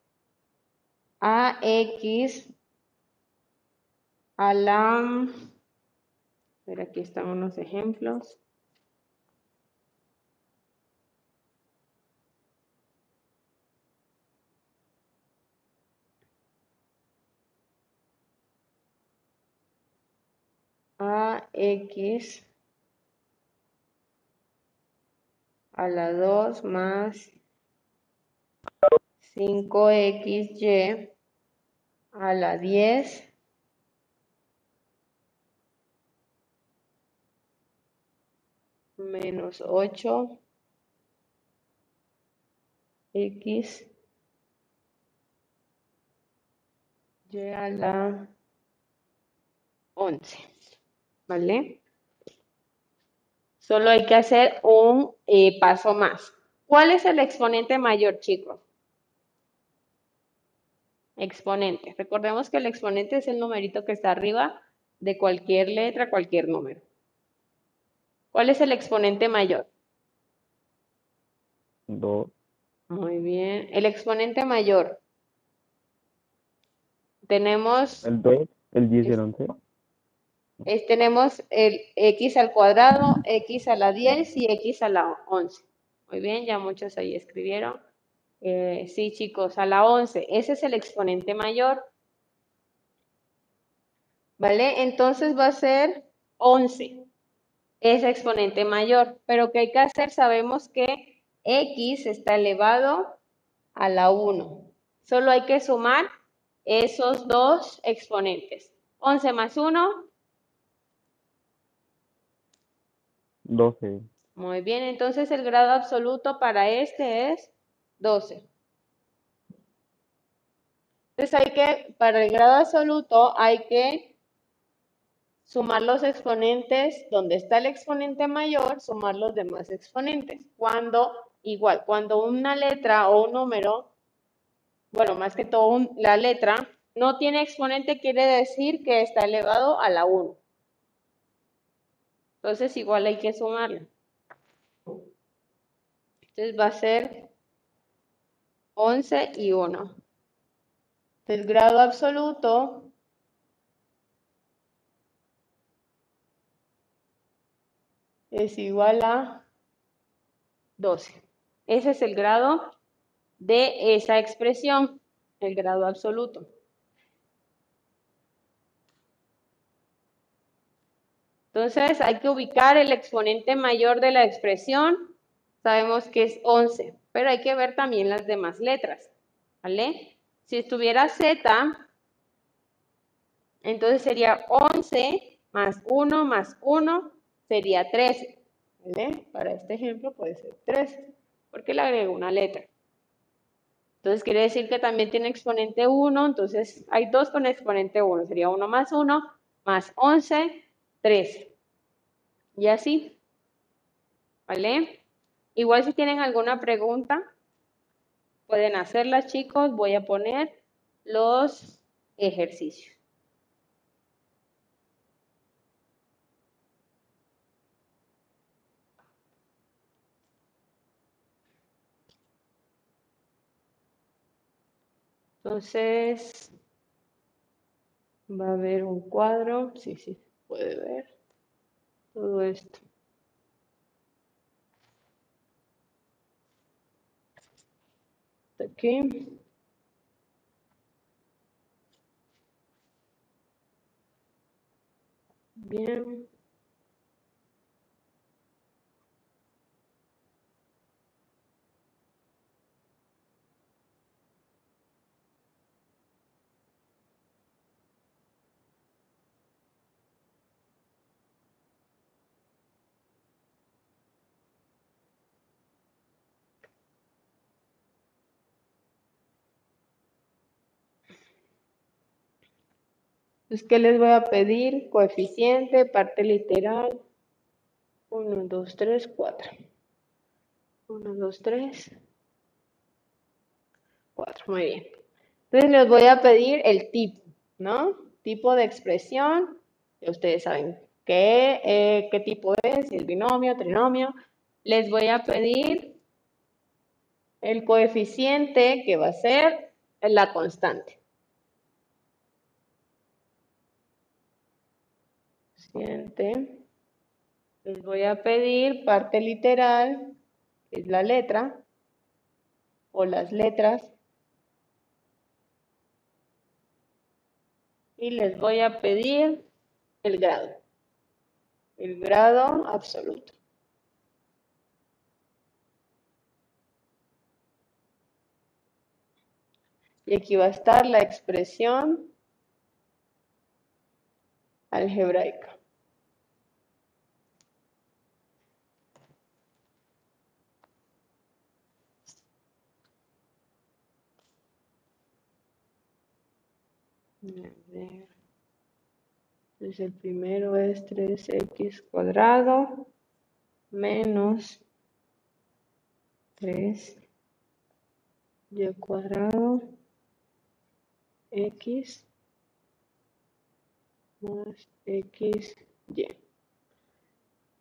S1: AX a la... Pero aquí están unos ejemplos. AX a la 2 más 5xy a la 10 menos 8 x y a la 11, ¿vale? Solo hay que hacer un eh, paso más. ¿Cuál es el exponente mayor, chicos? Exponente. Recordemos que el exponente es el numerito que está arriba de cualquier letra, cualquier número. ¿Cuál es el exponente mayor?
S2: 2,
S1: Muy bien. El exponente mayor. Tenemos,
S2: el 2, el 10 y el 11.
S1: Es- tenemos el x al cuadrado, x a la 10 y x a la 11. Muy bien, ya muchos ahí escribieron. Eh, sí, chicos, a la 11. Ese es el exponente mayor. ¿Vale? Entonces va a ser 11. Es exponente mayor. Pero ¿qué hay que hacer? Sabemos que x está elevado a la 1. Solo hay que sumar esos dos exponentes. 11 más 1,
S2: 12.
S1: muy bien, entonces el grado absoluto para este es 12. Entonces hay que, para el grado absoluto hay que sumar los exponentes, donde está el exponente mayor, sumar los demás exponentes. Cuando, igual, cuando una letra o un número, bueno, más que todo la letra, no tiene exponente, quiere decir que está elevado a la 1. Entonces igual hay que sumarlo. Entonces va a ser 11 y 1. El grado absoluto es igual a 12. Ese es el grado de esa expresión, el grado absoluto. Entonces hay que ubicar el exponente mayor de la expresión. Sabemos que es 11, pero hay que ver también las demás letras. ¿Vale? Si estuviera Z, entonces sería 11 más 1 más 1 sería 13. ¿Vale? Para este ejemplo puede ser 13, porque le agrego una letra. Entonces quiere decir que también tiene exponente 1, entonces hay dos con exponente 1, sería 1 más 1 más 11, 13. Y así. ¿Vale? Igual si tienen alguna pregunta, pueden hacerla chicos, voy a poner los ejercicios. Entonces, va a haber un cuadro, sí, sí, puede ver todo esto. Hasta Aquí. Bien. Entonces, ¿qué les voy a pedir? Coeficiente, parte literal. 1, 2, 3, 4. 1, 2, 3, 4. Muy bien. Entonces les voy a pedir el tipo, ¿no? Tipo de expresión. Ya ustedes saben qué, eh, qué tipo es, si el binomio, trinomio. Les voy a pedir el coeficiente que va a ser la constante. Siguiente. Les voy a pedir parte literal, que es la letra, o las letras. Y les voy a pedir el grado. El grado absoluto. Y aquí va a estar la expresión algebraica. Entonces el primero es 3x cuadrado menos 3y cuadrado x más xy.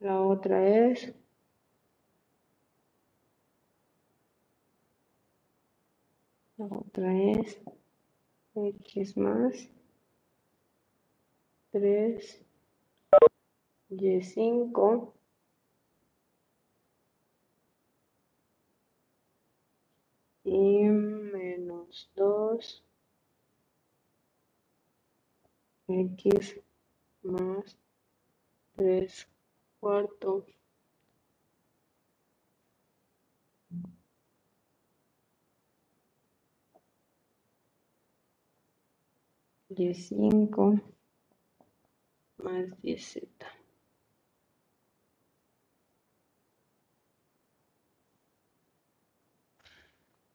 S1: La otra es la otra es x más 3 y5 y menos 2 x más 3 cuartos Y5 más 10Z.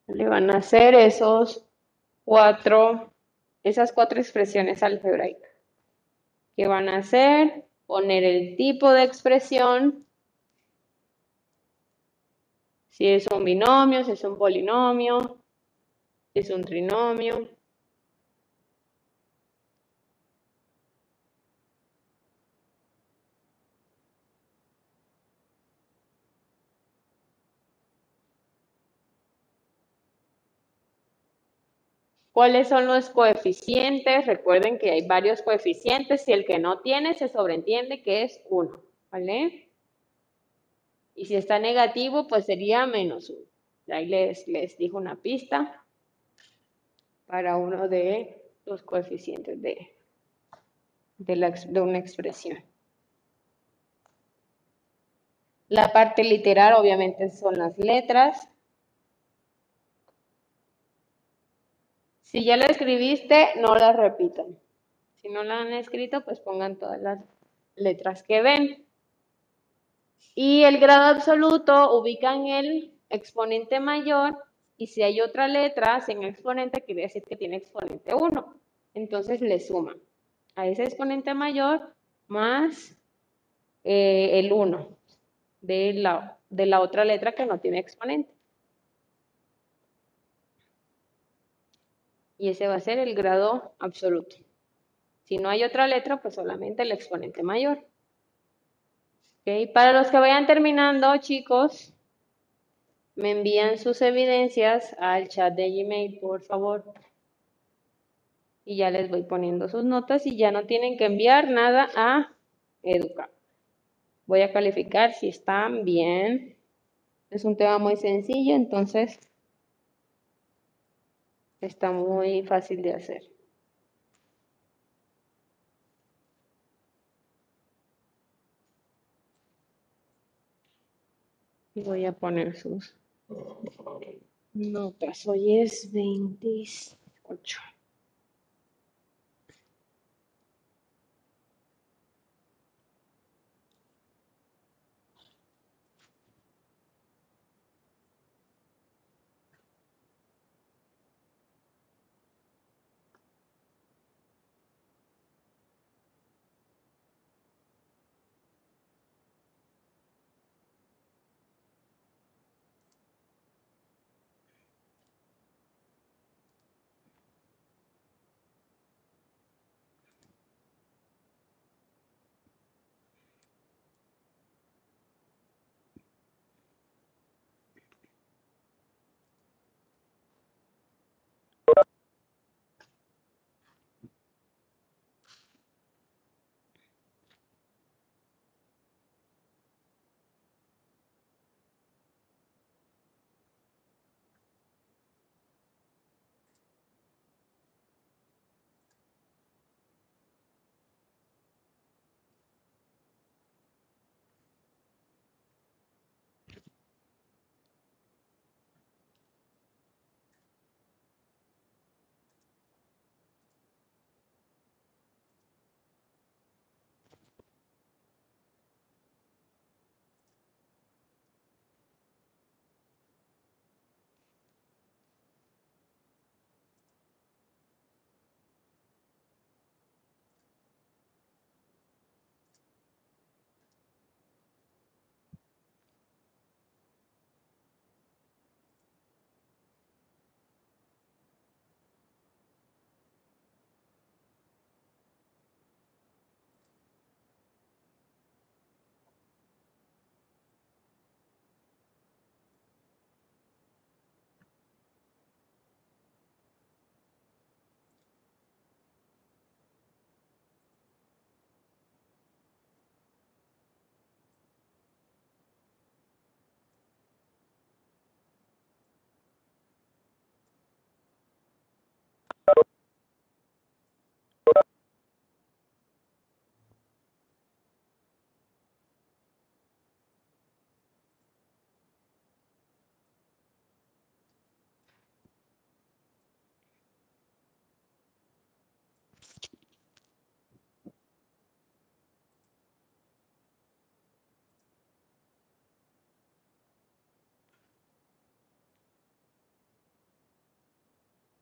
S1: Le van a hacer esos cuatro, esas cuatro expresiones algebraicas. ¿Qué van a hacer? Poner el tipo de expresión, si es un binomio, si es un polinomio, si es un trinomio. ¿Cuáles son los coeficientes? Recuerden que hay varios coeficientes y el que no tiene se sobreentiende que es 1, ¿vale? Y si está negativo, pues sería menos 1. Ahí les, les dijo una pista para uno de los coeficientes de, de, una expresión. La parte literal obviamente son las letras. Si ya lo escribiste, no las repitan. Si no la han escrito, pues pongan todas las letras que ven. Y el grado absoluto ubican el exponente mayor y si hay otra letra sin exponente, quiere decir que tiene exponente 1. Entonces le suman a ese exponente mayor más eh, el 1 de la, de la otra letra que no tiene exponente. Y ese va a ser el grado absoluto. Si no hay otra letra, pues solamente el exponente mayor. ¿Okay? Para los que vayan terminando, chicos, me envían sus evidencias al chat de Gmail, por favor. Y ya les voy poniendo sus notas y ya no tienen que enviar nada a Educa. Voy a calificar si están bien. Es un tema muy sencillo, entonces está muy fácil de hacer. Y voy a poner sus notas. Hoy es 28.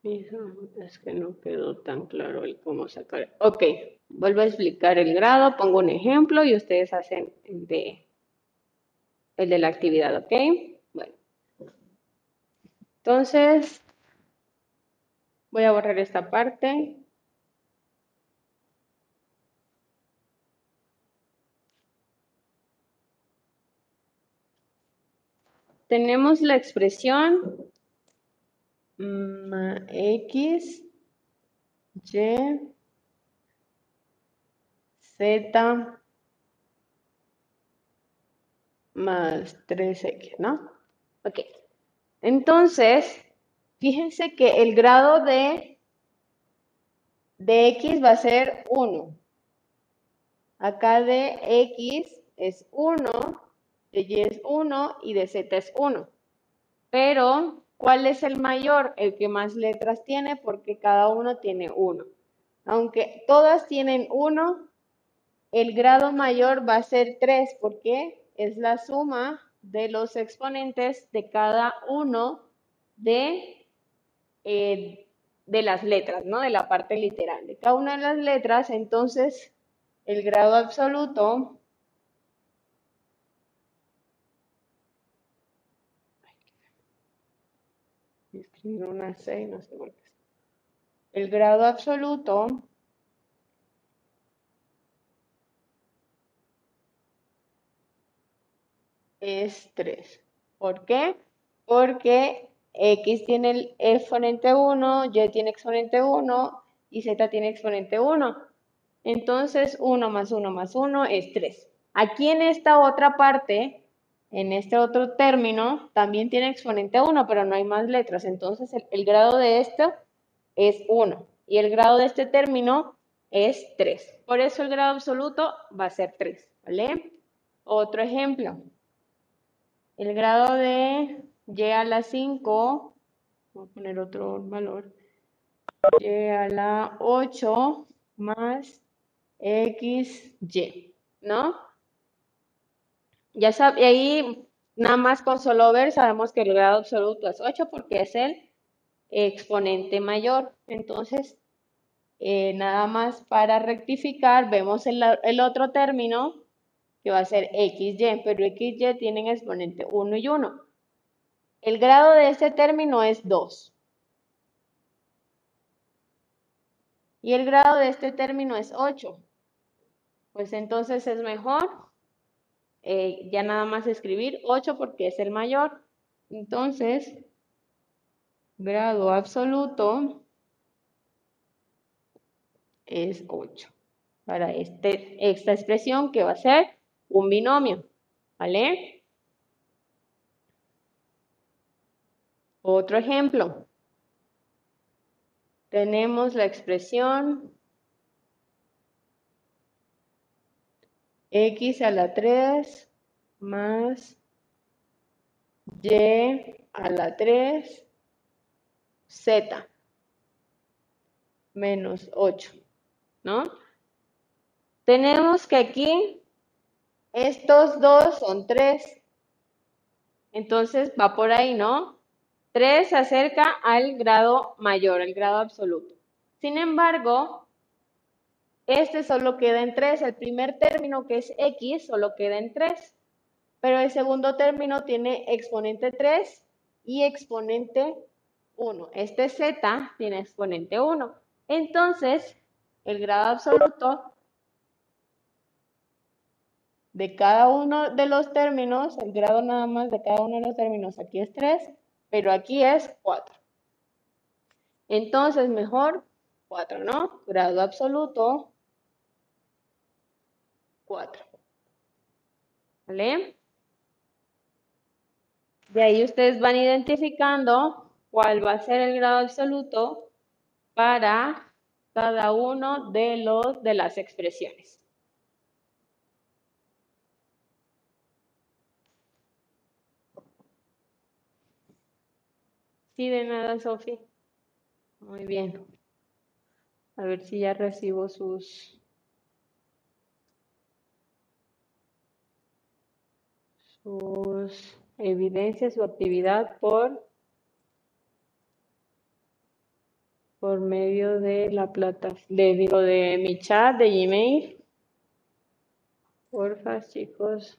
S1: Es que no quedó tan claro el cómo sacar. Ok, vuelvo a explicar el grado, pongo un ejemplo y ustedes hacen el de, el de la actividad, ¿ok? Bueno. Entonces, voy a borrar esta parte. Tenemos la expresión X, Y, Z más 3X, ¿no? Ok. Entonces, fíjense que el grado de, de X va a ser 1. Acá de X es 1, de Y es 1 y de Z es 1. Pero, ¿cuál es el mayor? El que más letras tiene porque cada uno tiene 1. Aunque todas tienen 1, el grado mayor va a ser 3 porque es la suma de los exponentes de cada uno de, eh, de las letras, ¿no? De la parte literal. De cada una de las letras, entonces el grado absoluto una C, no sé por qué. El grado absoluto es 3. ¿Por qué? Porque X tiene el exponente 1, Y tiene exponente 1 y Z tiene exponente 1. Entonces 1 más 1 más 1 es 3. Aquí en esta otra parte, en este otro término, también tiene exponente 1, pero no hay más letras. Entonces el, grado de esto es 1 y el grado de este término es 3. Por eso el grado absoluto va a ser 3, ¿vale? Otro ejemplo. El grado de y a la 5, voy a poner otro valor, y a la 8 más xy, ¿no? Ya ahí nada más con solo ver sabemos que el grado absoluto es 8 porque es el exponente mayor. Entonces, eh, nada más para rectificar, vemos el, el otro término que va a ser xy, pero xy tienen exponente 1 y 1. El grado de este término es 2. Y el grado de este término es 8. Pues entonces es mejor eh, ya nada más escribir 8 porque es el mayor. Entonces, grado absoluto es 8 para este, esta expresión que va a ser un binomio. ¿Vale? Otro ejemplo. Tenemos la expresión x a la 3 más y a la 3 z menos 8, ¿no? Tenemos que aquí estos dos son 3. Entonces va por ahí, ¿no? 3 se acerca al grado mayor, al grado absoluto. Sin embargo, este solo queda en 3. El primer término, que es x, solo queda en 3. Pero el segundo término tiene exponente 3 y exponente 1. Este z tiene exponente 1. Entonces, el grado absoluto de cada uno de los términos, el grado nada más de cada uno de los términos aquí es 3, pero aquí es 4. Entonces, mejor 4, ¿no? Grado absoluto, 4. ¿Vale? De ahí ustedes van identificando cuál va a ser el grado absoluto para cada uno de, los, de las expresiones. Sí, de nada, Sofi. Muy bien. A ver si ya recibo sus... sus evidencias, su actividad por por medio de la plata, de, digo, de mi chat, de Gmail. Porfa, chicos.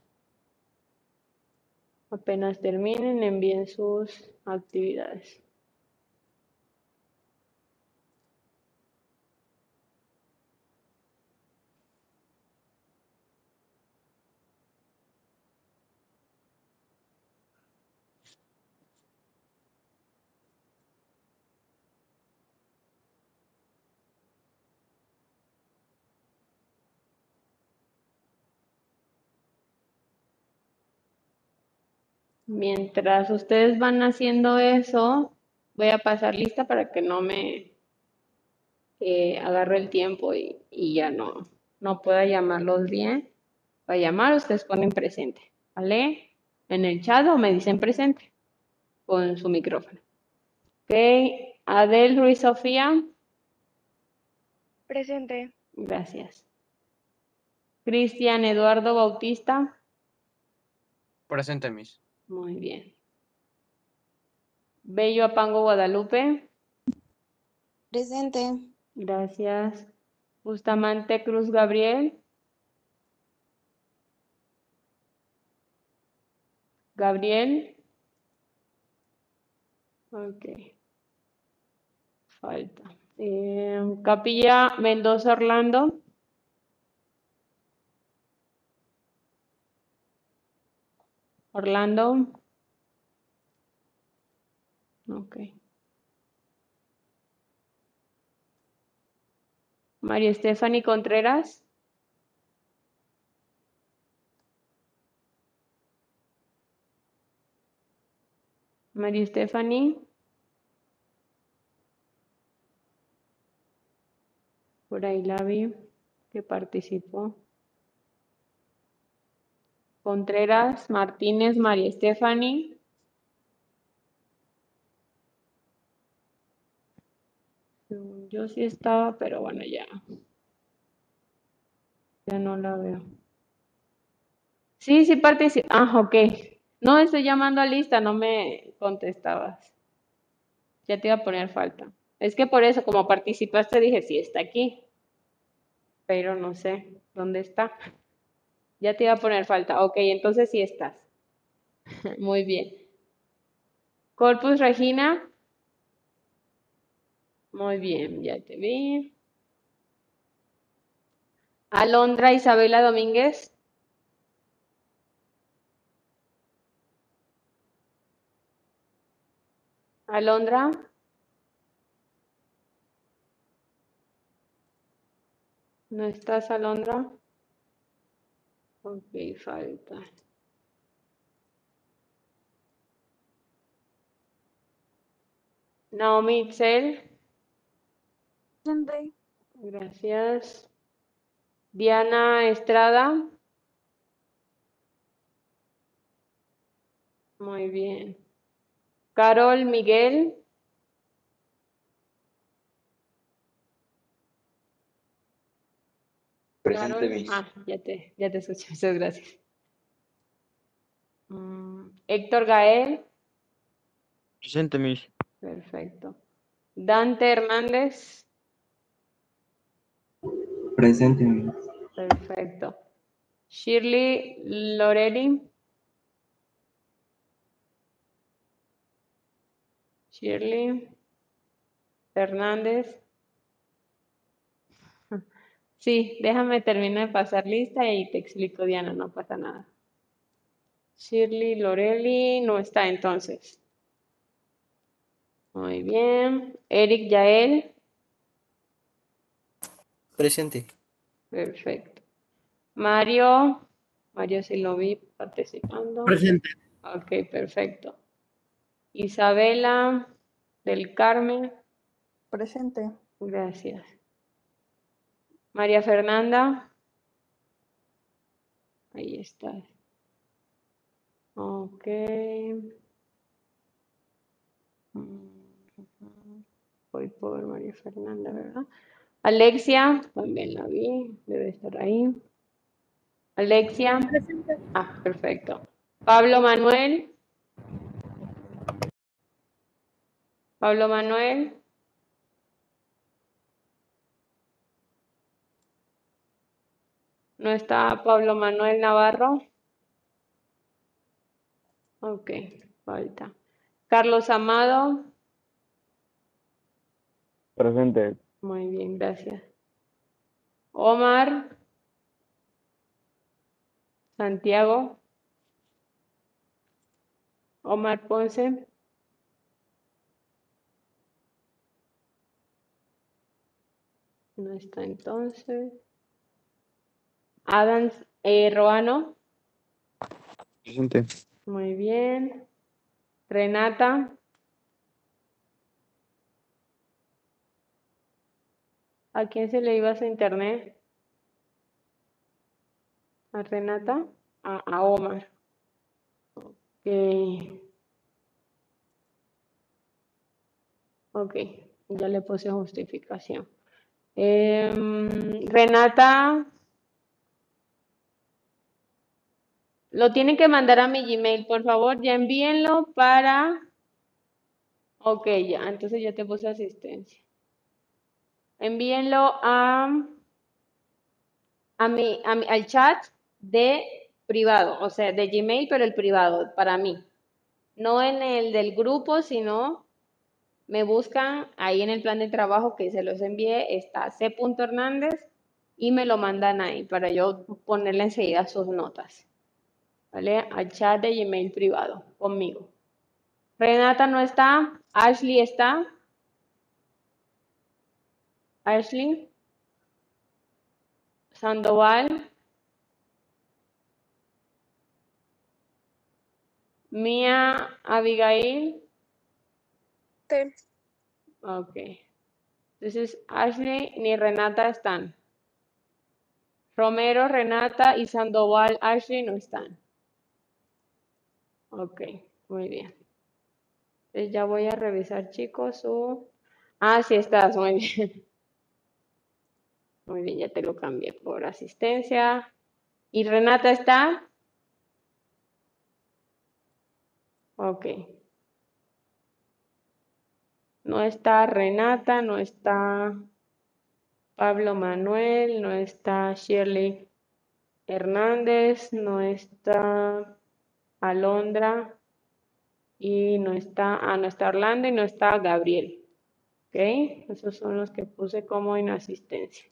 S1: Apenas terminen, envíen sus actividades. Mientras ustedes van haciendo eso, voy a pasar lista para que no me eh, agarre el tiempo y, y ya no, no pueda llamarlos bien. Para llamar, ustedes ponen presente, ¿vale? En el chat o me dicen presente con su micrófono. Ok, Adel Ruiz Sofía,
S5: Presente.
S1: gracias. Cristian Eduardo Bautista,
S6: Presente, Miss.
S1: Muy bien. Bello Apango Guadalupe,
S3: Presente.
S1: gracias. Bustamante Cruz Gabriel, Gabriel, ok, falta. Eh, Capilla Mendoza Orlando, Orlando, ok. María Stephanie Contreras, María Stephanie. Por ahí la vi que participó. Contreras, Martínez, María Stephanie. Yo sí estaba, pero bueno, ya. Ya no la veo. Sí, sí participó. Ah, ok. No, estoy llamando a lista, no me contestabas. Ya te iba a poner falta. Es que por eso, como participaste, dije, sí está aquí. Pero no sé dónde está. Ya te iba a poner falta. Ok, entonces sí estás. (laughs) Muy bien. Corpus Regina. Muy bien, ya te vi. Alondra Isabela Domínguez. Alondra. ¿No estás, Alondra? Ok, falta. Naomi Itzel. Gracias. Diana Estrada. Muy bien. Carol Miguel.
S7: Presente,
S1: Carol-
S7: Miss.
S1: Ah, ya te, ya te escuché, (laughs) muchas gracias. Mm, Héctor Gael,
S2: Presente, Miss.
S1: perfecto. Dante Hernández,
S7: Presente, Miss.
S1: perfecto. Shirley Loreli. Shirley Fernández. Sí, déjame terminar de pasar lista y te explico, Diana, no pasa nada. Shirley Loreli no está entonces. Muy bien. Eric Yael,
S8: Presente.
S1: perfecto. Mario, Mario sí lo vi participando.
S4: Presente.
S1: Ok, perfecto. Isabela del Carmen,
S9: Presente.
S1: gracias. María Fernanda, ahí está. Ok. Voy por María Fernanda, ¿verdad? Alexia, también la vi, debe estar ahí. Alexia. Ah, perfecto. Pablo Manuel. Pablo Manuel. No está Pablo Manuel Navarro. Ok, falta. Carlos Amado.
S2: Presente.
S1: Muy bien, gracias. Omar. Santiago. Omar Ponce. No está entonces. Adams eh, Roano.
S2: Presente.
S1: Muy bien. Renata. ¿A quién se le iba su internet? ¿A Renata? A, a Omar. Ok. Ok, ya le puse justificación. Em, Renata, lo tienen que mandar a mi Gmail, por favor, ya envíenlo para... Ok, ya, entonces ya te puse asistencia. Envíenlo a, a mi, a mi- al chat de privado, o sea, de Gmail, pero el privado, para mí. No en el del grupo, sino me buscan ahí en el plan de trabajo que se los envié, está C. Hernández y me lo mandan ahí para yo ponerle enseguida sus notas. ¿Vale? Al chat de Gmail privado conmigo. Renata no está, Ashley está. Ashley. Sandoval. Mía Abigail.
S3: Sí.
S1: Ok. Entonces, Ashley ni Renata están. Romero, Renata y Sandoval, Ashley no están. Ok, muy bien. Entonces ya voy a revisar, chicos, su... Ah, sí estás, muy bien. (laughs) Muy bien, ya te lo cambié por asistencia. ¿Y Renata está? Ok. No está Renata, no está Pablo Manuel, no está Shirley Hernández, no está Alondra y no está, ah, no está Orlando y no está Gabriel. ¿Ok? Esos son los que puse como inasistencia.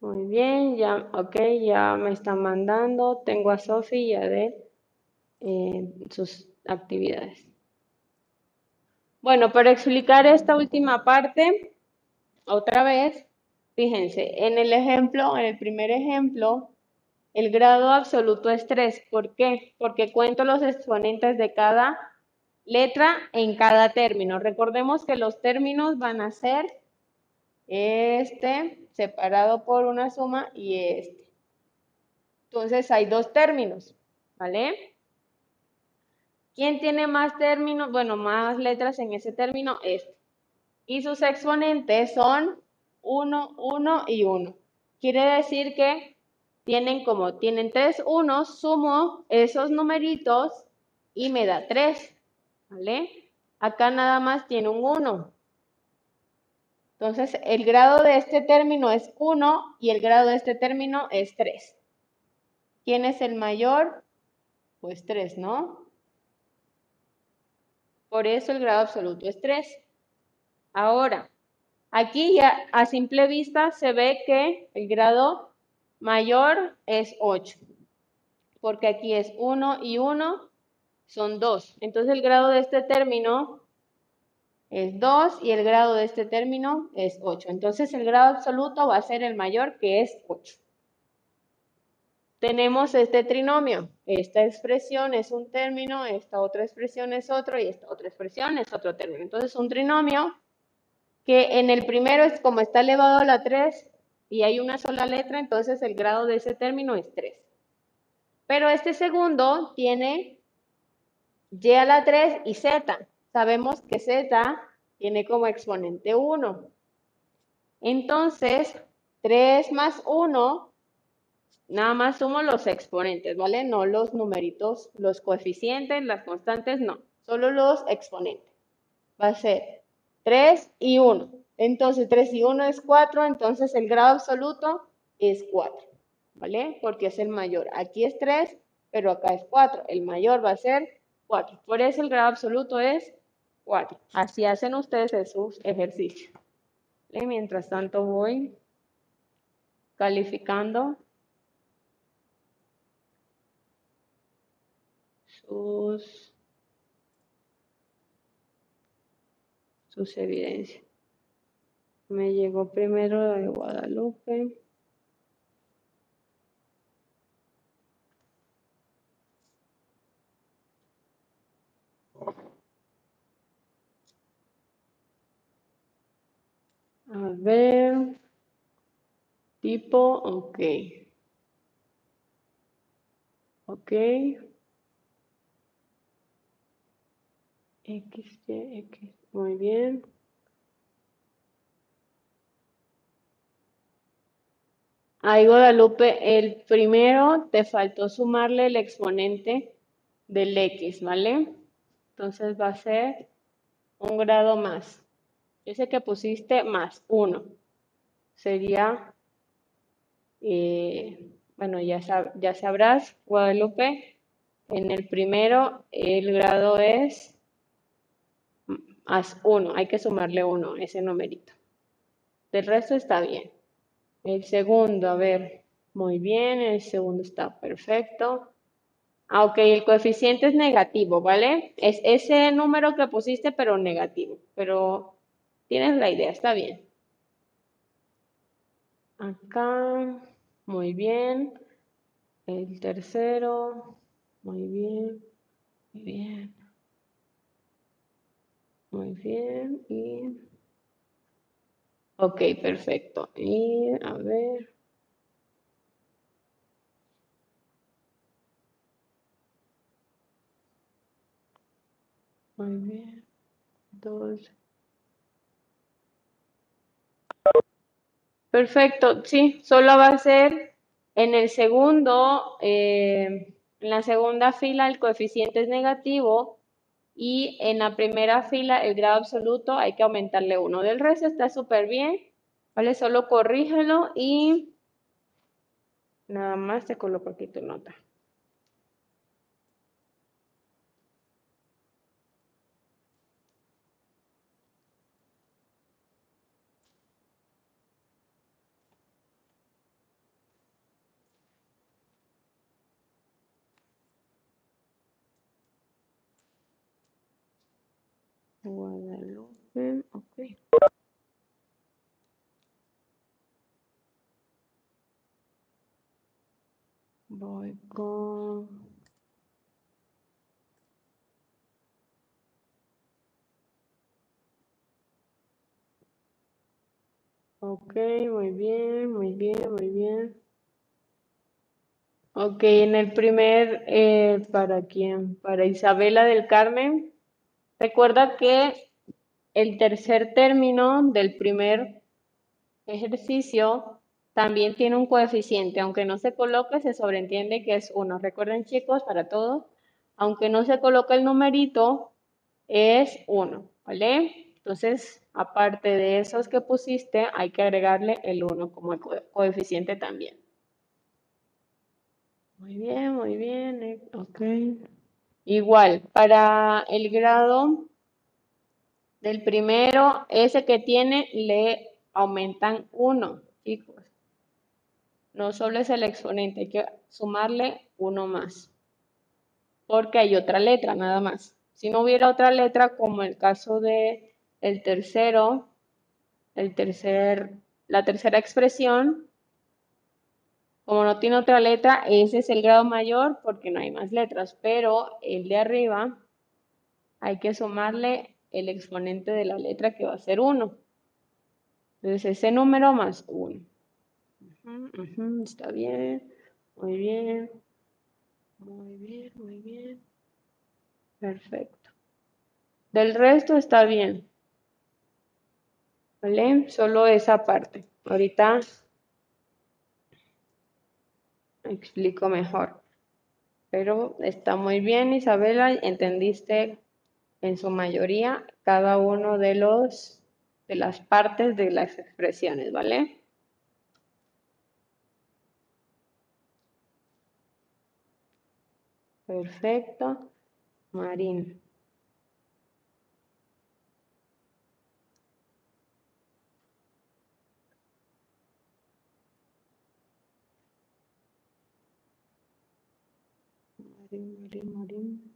S1: Muy bien, ya, ok, ya me están mandando. Tengo a Sofi y a Adel en sus actividades. Bueno, para explicar esta última parte, otra vez, fíjense, en el ejemplo, en el primer ejemplo, el grado absoluto es 3. ¿Por qué? Porque cuento los exponentes de cada letra en cada término. Recordemos que los términos van a ser este separado por una suma y este. Entonces hay dos términos, ¿vale? ¿Quién tiene más términos? Bueno, más letras en ese término, este. Y sus exponentes son 1, 1 y 1. Quiere decir que tienen como, tienen tres unos, sumo esos numeritos y me da 3, ¿vale? Acá nada más tiene un 1. Entonces, el grado de este término es 1 y el grado de este término es 3. ¿Quién es el mayor? Pues 3, ¿no? Por eso el grado absoluto es 3. Ahora, aquí ya a simple vista se ve que el grado mayor es 8. Porque aquí es 1 y 1 son 2. Entonces el grado de este término es 2 y el grado de este término es 8. Entonces el grado absoluto va a ser el mayor que es 8. Tenemos este trinomio. Esta expresión es un término, esta otra expresión es otro y esta otra expresión es otro término. Entonces un trinomio que en el primero es como está elevado a la 3 y hay una sola letra, entonces el grado de ese término es 3. Pero este segundo tiene y a la 3 y z. Sabemos que z tiene como exponente 1. Entonces, 3 más 1, nada más sumo los exponentes, ¿vale? No los numeritos, los coeficientes, las constantes, no. Solo los exponentes. Va a ser 3 y 1. Entonces 3 y 1 es 4, entonces el grado absoluto es 4, ¿vale? Porque es el mayor. Aquí es 3, pero acá es 4. El mayor va a ser 4. Por eso el grado absoluto es 4. Así hacen ustedes sus ejercicios. ¿Vale? Mientras tanto voy calificando sus, sus evidencias. Me llegó primero de Guadalupe. A ver, tipo, ok. Ok. X, muy bien. Ahí, Guadalupe, el primero te faltó sumarle el exponente del X, ¿vale? Entonces va a ser un grado más. Ese que pusiste más 1. Sería, eh, bueno, ya, ya sabrás, Guadalupe, en el primero el grado es más 1. Hay que sumarle 1, ese numerito. Del resto está bien. El segundo, a ver, muy bien, el segundo está perfecto. Ah, ok, el coeficiente es negativo, ¿vale? Es ese número que pusiste, pero negativo. Pero tienes la idea, está bien. Acá, muy bien. El tercero, muy bien, muy bien. Muy bien, y... Ok, perfecto. Y a ver. Muy bien. Dos. Perfecto, sí, solo va a ser en el segundo, eh, en la segunda fila el coeficiente es negativo y en la primera fila el grado absoluto hay que aumentarle uno. Del resto está súper bien, ¿vale? Solo corrígelo y nada más te coloco aquí tu nota. Guadalupe, ok. Voy con... Ok, muy bien, muy bien, muy bien. Ok, en el primer, eh, ¿para quién? Para Isabela del Carmen. Recuerda que el tercer término del primer ejercicio también tiene un coeficiente. Aunque no se coloque, se sobreentiende que es 1. Recuerden, chicos, para todos, aunque no se coloque el numerito, es 1, ¿vale? Entonces, aparte de esos que pusiste, hay que agregarle el 1 como coeficiente también. Muy bien, muy bien. Eh, ok. Igual, para el grado del primero, ese que tiene, le aumentan 1, chicos. No solo es el exponente, hay que sumarle uno más. Porque hay otra letra, nada más. Si no hubiera otra letra, como el caso de el tercero, el tercer, la tercera expresión, como no tiene otra letra, ese es el grado mayor porque no hay más letras, pero el de arriba hay que sumarle el exponente de la letra que va a ser 1. Entonces ese número más 1. está bien, muy bien, muy bien, muy bien. Perfecto. Del resto está bien. ¿Vale? Solo esa parte. Ahorita explico mejor. Pero está muy bien, Isabela, entendiste en su mayoría cada uno de los de las partes de las expresiones, ¿vale? Perfecto. Marín. Marín, Marín.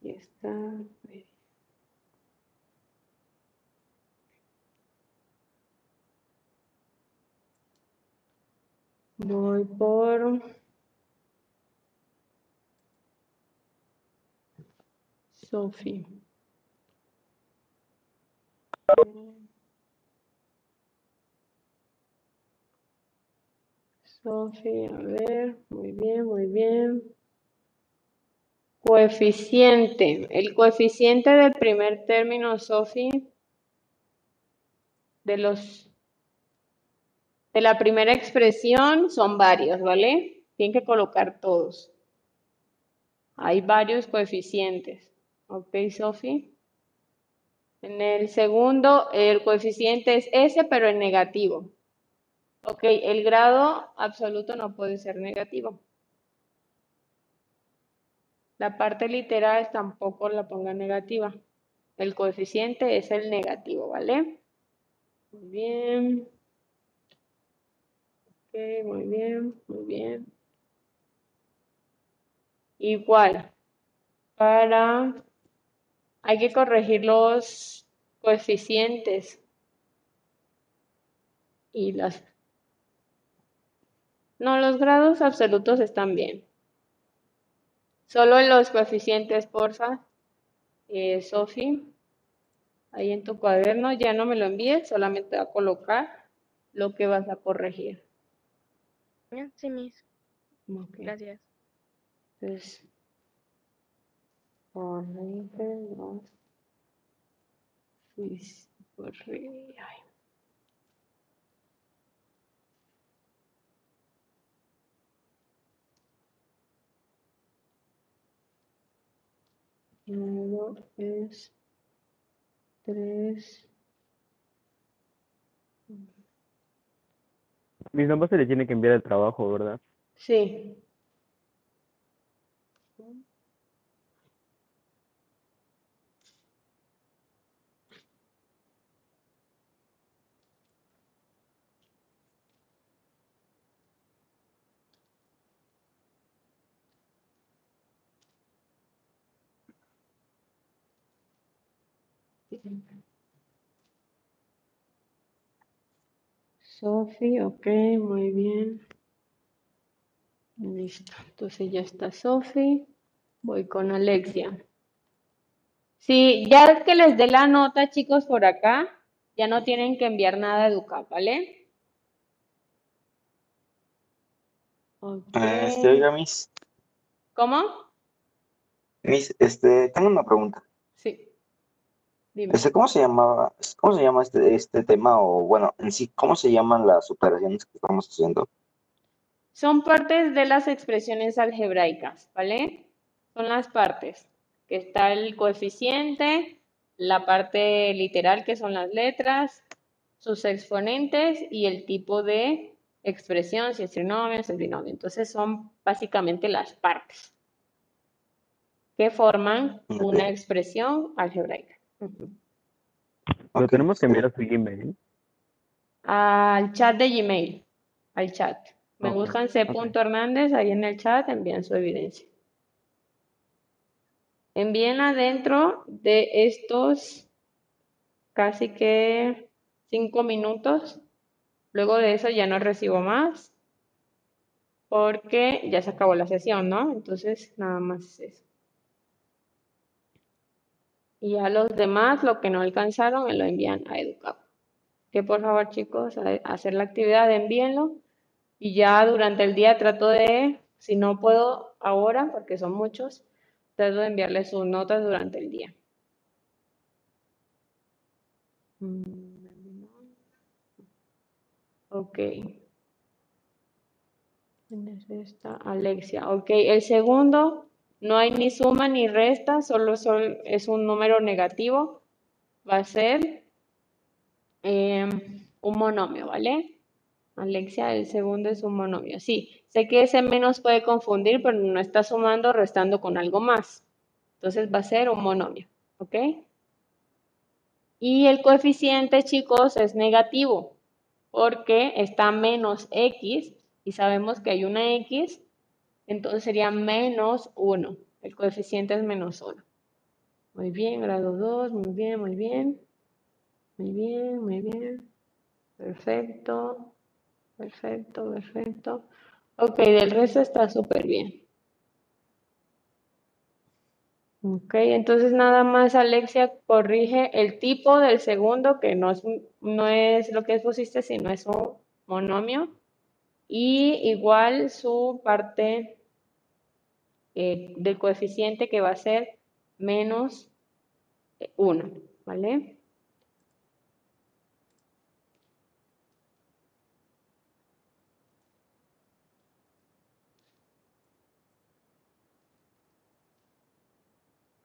S1: Y está. ahí. Voy por Sophie. Sophie, a ver, muy bien, muy bien. Coeficiente. El coeficiente del primer término, Sophie, de los de la primera expresión son varios, ¿vale? Tienen que colocar todos. Hay varios coeficientes. ¿Ok, Sophie? En el segundo, el coeficiente es S, pero en negativo. Ok, el grado absoluto no puede ser negativo. La parte literal tampoco la ponga negativa. El coeficiente es el negativo, ¿vale? Muy bien. Ok, muy bien, muy bien. Igual, para... Hay que corregir los coeficientes y las... No, los grados absolutos están bien. Solo en los coeficientes, porfa. Eh, Sofi, ahí en tu cuaderno, ya no me lo envíes, solamente va a colocar lo que vas a corregir.
S5: Sí, mis. Gracias.
S1: Entonces, corrige fis- corri- ay. Luego es tres.
S2: Mis nombres se le tiene que enviar el trabajo, ¿verdad?
S1: Sí. Sofi, ok, muy bien. Listo. Entonces ya está Sofi. Voy con Alexia. Sí, ya que les dé la nota, chicos, por acá, ya no tienen que enviar nada a Educap, ¿vale? Ok.
S7: Este, oiga, Miss,
S1: ¿Cómo?
S7: Miss, este, tengo una pregunta.
S1: Dime.
S7: Este, ¿cómo se llamaba, cómo se llama este, este tema o, bueno, en sí, cómo se llaman las operaciones que estamos haciendo?
S1: Son partes de las expresiones algebraicas, ¿vale? Son las partes, que está el coeficiente, la parte literal, que son las letras, sus exponentes y el tipo de expresión, si es trinomio, si es binomio. Entonces son básicamente las partes que forman una expresión algebraica.
S2: Lo tenemos que enviar a su Gmail.
S1: Al chat de Gmail, al chat. Me
S2: Ok,
S1: buscan
S2: ok.
S1: c.hernández ahí en el chat, envían su evidencia. Envíen adentro de estos casi que cinco minutos. Luego de eso ya no recibo más porque ya se acabó la sesión, ¿no? Entonces nada más es eso. Y a los demás, lo que no alcanzaron, me lo envían a Educap. Que por favor, chicos, hacer la actividad, envíenlo. Y ya durante el día trato de, si no puedo ahora, porque son muchos, trato de enviarles sus notas durante el día. Mm, Ok. Alexia. Ok, el segundo no hay ni suma ni resta, solo sol- es un número negativo, va a ser em, un monomio, ¿vale? Alexia, el segundo es un monomio. Sí, sé que ese menos puede confundir, pero no está sumando restando con algo más. Entonces va a ser un monomio, ¿ok? Y el coeficiente, chicos, es negativo porque está menos x y sabemos que hay una x, entonces sería menos 1. El coeficiente es menos 1. Muy bien, grado 2, muy bien, muy bien. Muy bien, muy bien. Perfecto, perfecto, perfecto. Ok, del resto está súper bien. Ok, entonces nada más Alexia corrige el tipo del segundo, que no es, no es lo que pusiste, sino es un monomio. Y igual su parte eh, del coeficiente que va a ser menos 1, ¿vale?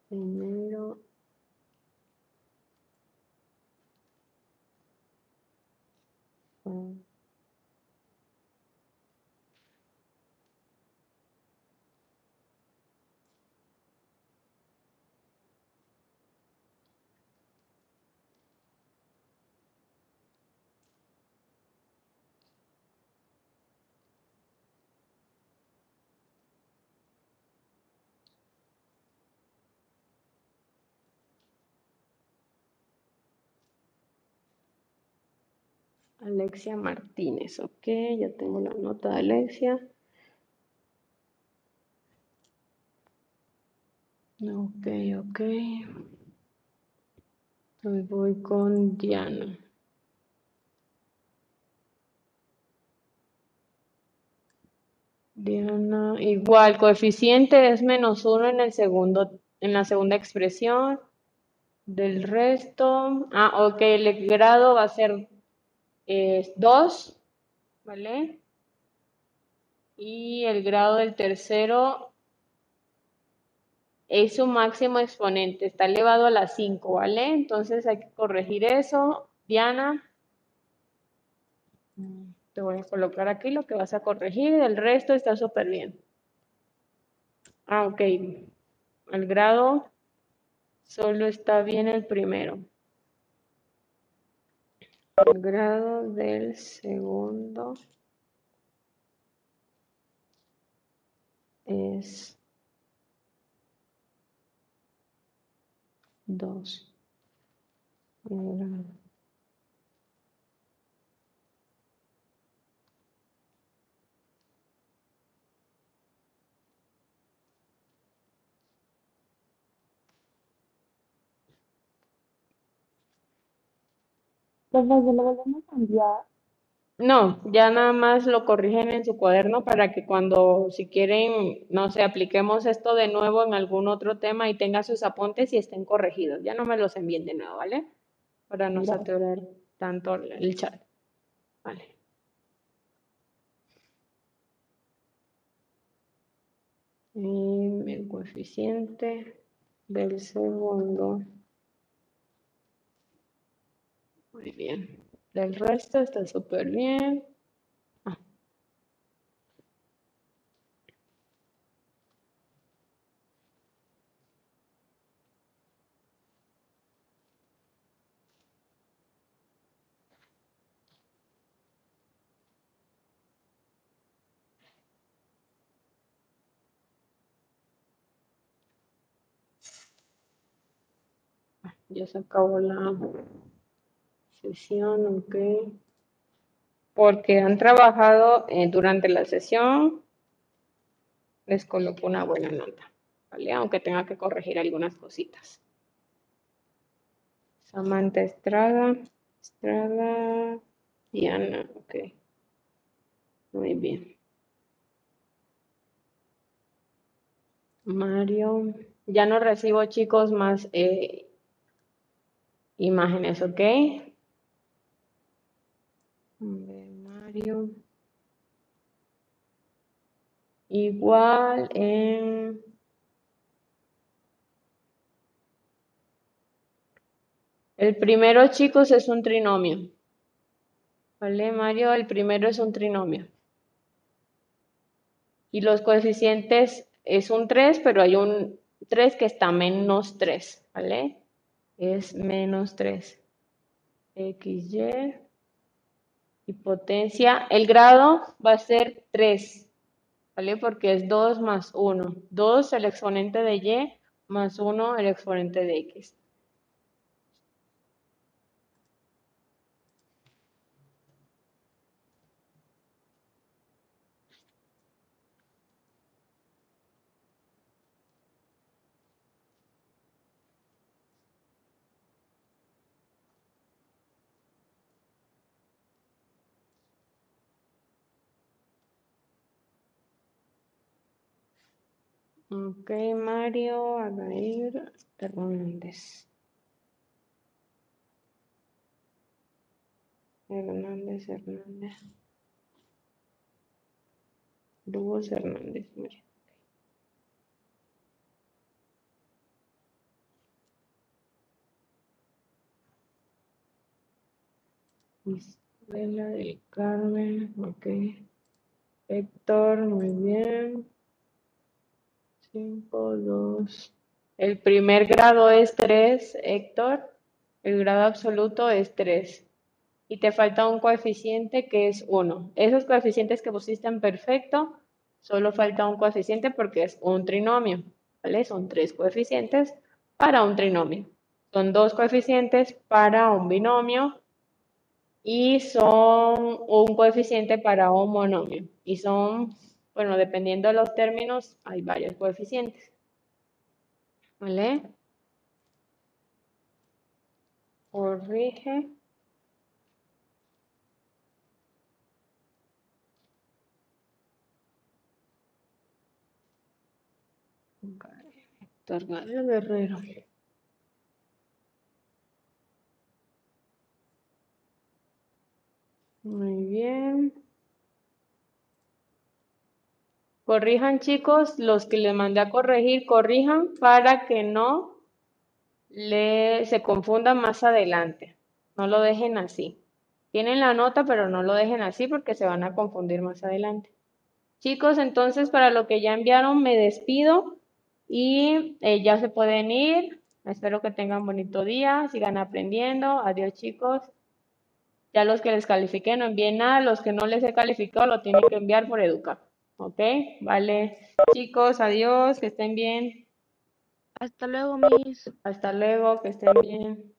S1: Primero. Alexia Martínez, ok, ya tengo la nota de Alexia. Ok, ok. Hoy voy con Diana. Diana, igual, coeficiente es menos uno en el segundo, en la segunda expresión. Del resto, ah, ok, el grado va a ser 2, ¿vale? Y el grado del tercero es su máximo exponente, está elevado a la 5, ¿vale? Entonces hay que corregir eso. Diana, mm, te voy a colocar aquí lo que vas a corregir, el resto está súper bien. Ah, ok. El grado solo está bien el primero. Grado del segundo es 2. No, ya nada más lo corrigen en su cuaderno para que cuando, si quieren, no sé, apliquemos esto de nuevo en algún otro tema y tengan sus apuntes y estén corregidos. Ya no me los envíen de nuevo, ¿vale? Para no saturar tanto el chat. Vale. El coeficiente del segundo. Muy bien. Del resto está súper bien. Ah. Ya se acabó la sesión, ok. Porque han trabajado eh, durante la sesión, les coloco una buena nota, ¿vale? Aunque tenga que corregir algunas cositas. Samantha Estrada, Estrada, Diana, ok. Muy bien. Mario, ya no recibo chicos más eh, imágenes, ¿ok? Mario. Igual en... El primero, chicos, es un trinomio. ¿Vale, Mario? El primero es un trinomio. Y los coeficientes es un 3, pero hay un 3 que está menos 3, ¿vale? Es menos 3. XY y potencia. El grado va a ser 3, ¿vale? Porque es 2 más 1. 2 el exponente de Y más 1 el exponente de X. Ok, Mario, Adair, Hernández. Hernández, Hernández. Lugos Hernández, Mario. Isabela del Carmen, ok. Héctor, muy bien. 5, 2. El primer grado es 3, Héctor. El grado absoluto es 3. Y te falta un coeficiente que es 1. Esos coeficientes que pusiste en perfecto, solo falta un coeficiente porque es un trinomio. ¿Vale? Son tres coeficientes para un trinomio. Son dos coeficientes para un binomio y son un coeficiente para un monomio. Y son, bueno, dependiendo de los términos, hay varios coeficientes. ¿Vale? Corrige. Gabriel Guerrero. Muy bien. Corrijan, chicos, los que les mandé a corregir, corrijan para que no le, se confundan más adelante. No lo dejen así. Tienen la nota, pero no lo dejen así porque se van a confundir más adelante. Chicos, entonces para lo que ya enviaron me despido y eh, ya se pueden ir. Espero que tengan bonito día, sigan aprendiendo. Adiós, chicos. Ya los que les califiqué no envíen nada, los que no les he calificado lo tienen que enviar por Educa. ¿Ok? Vale. Chicos, adiós, que estén bien.
S5: Hasta luego, mis.
S1: Hasta luego, que estén bien.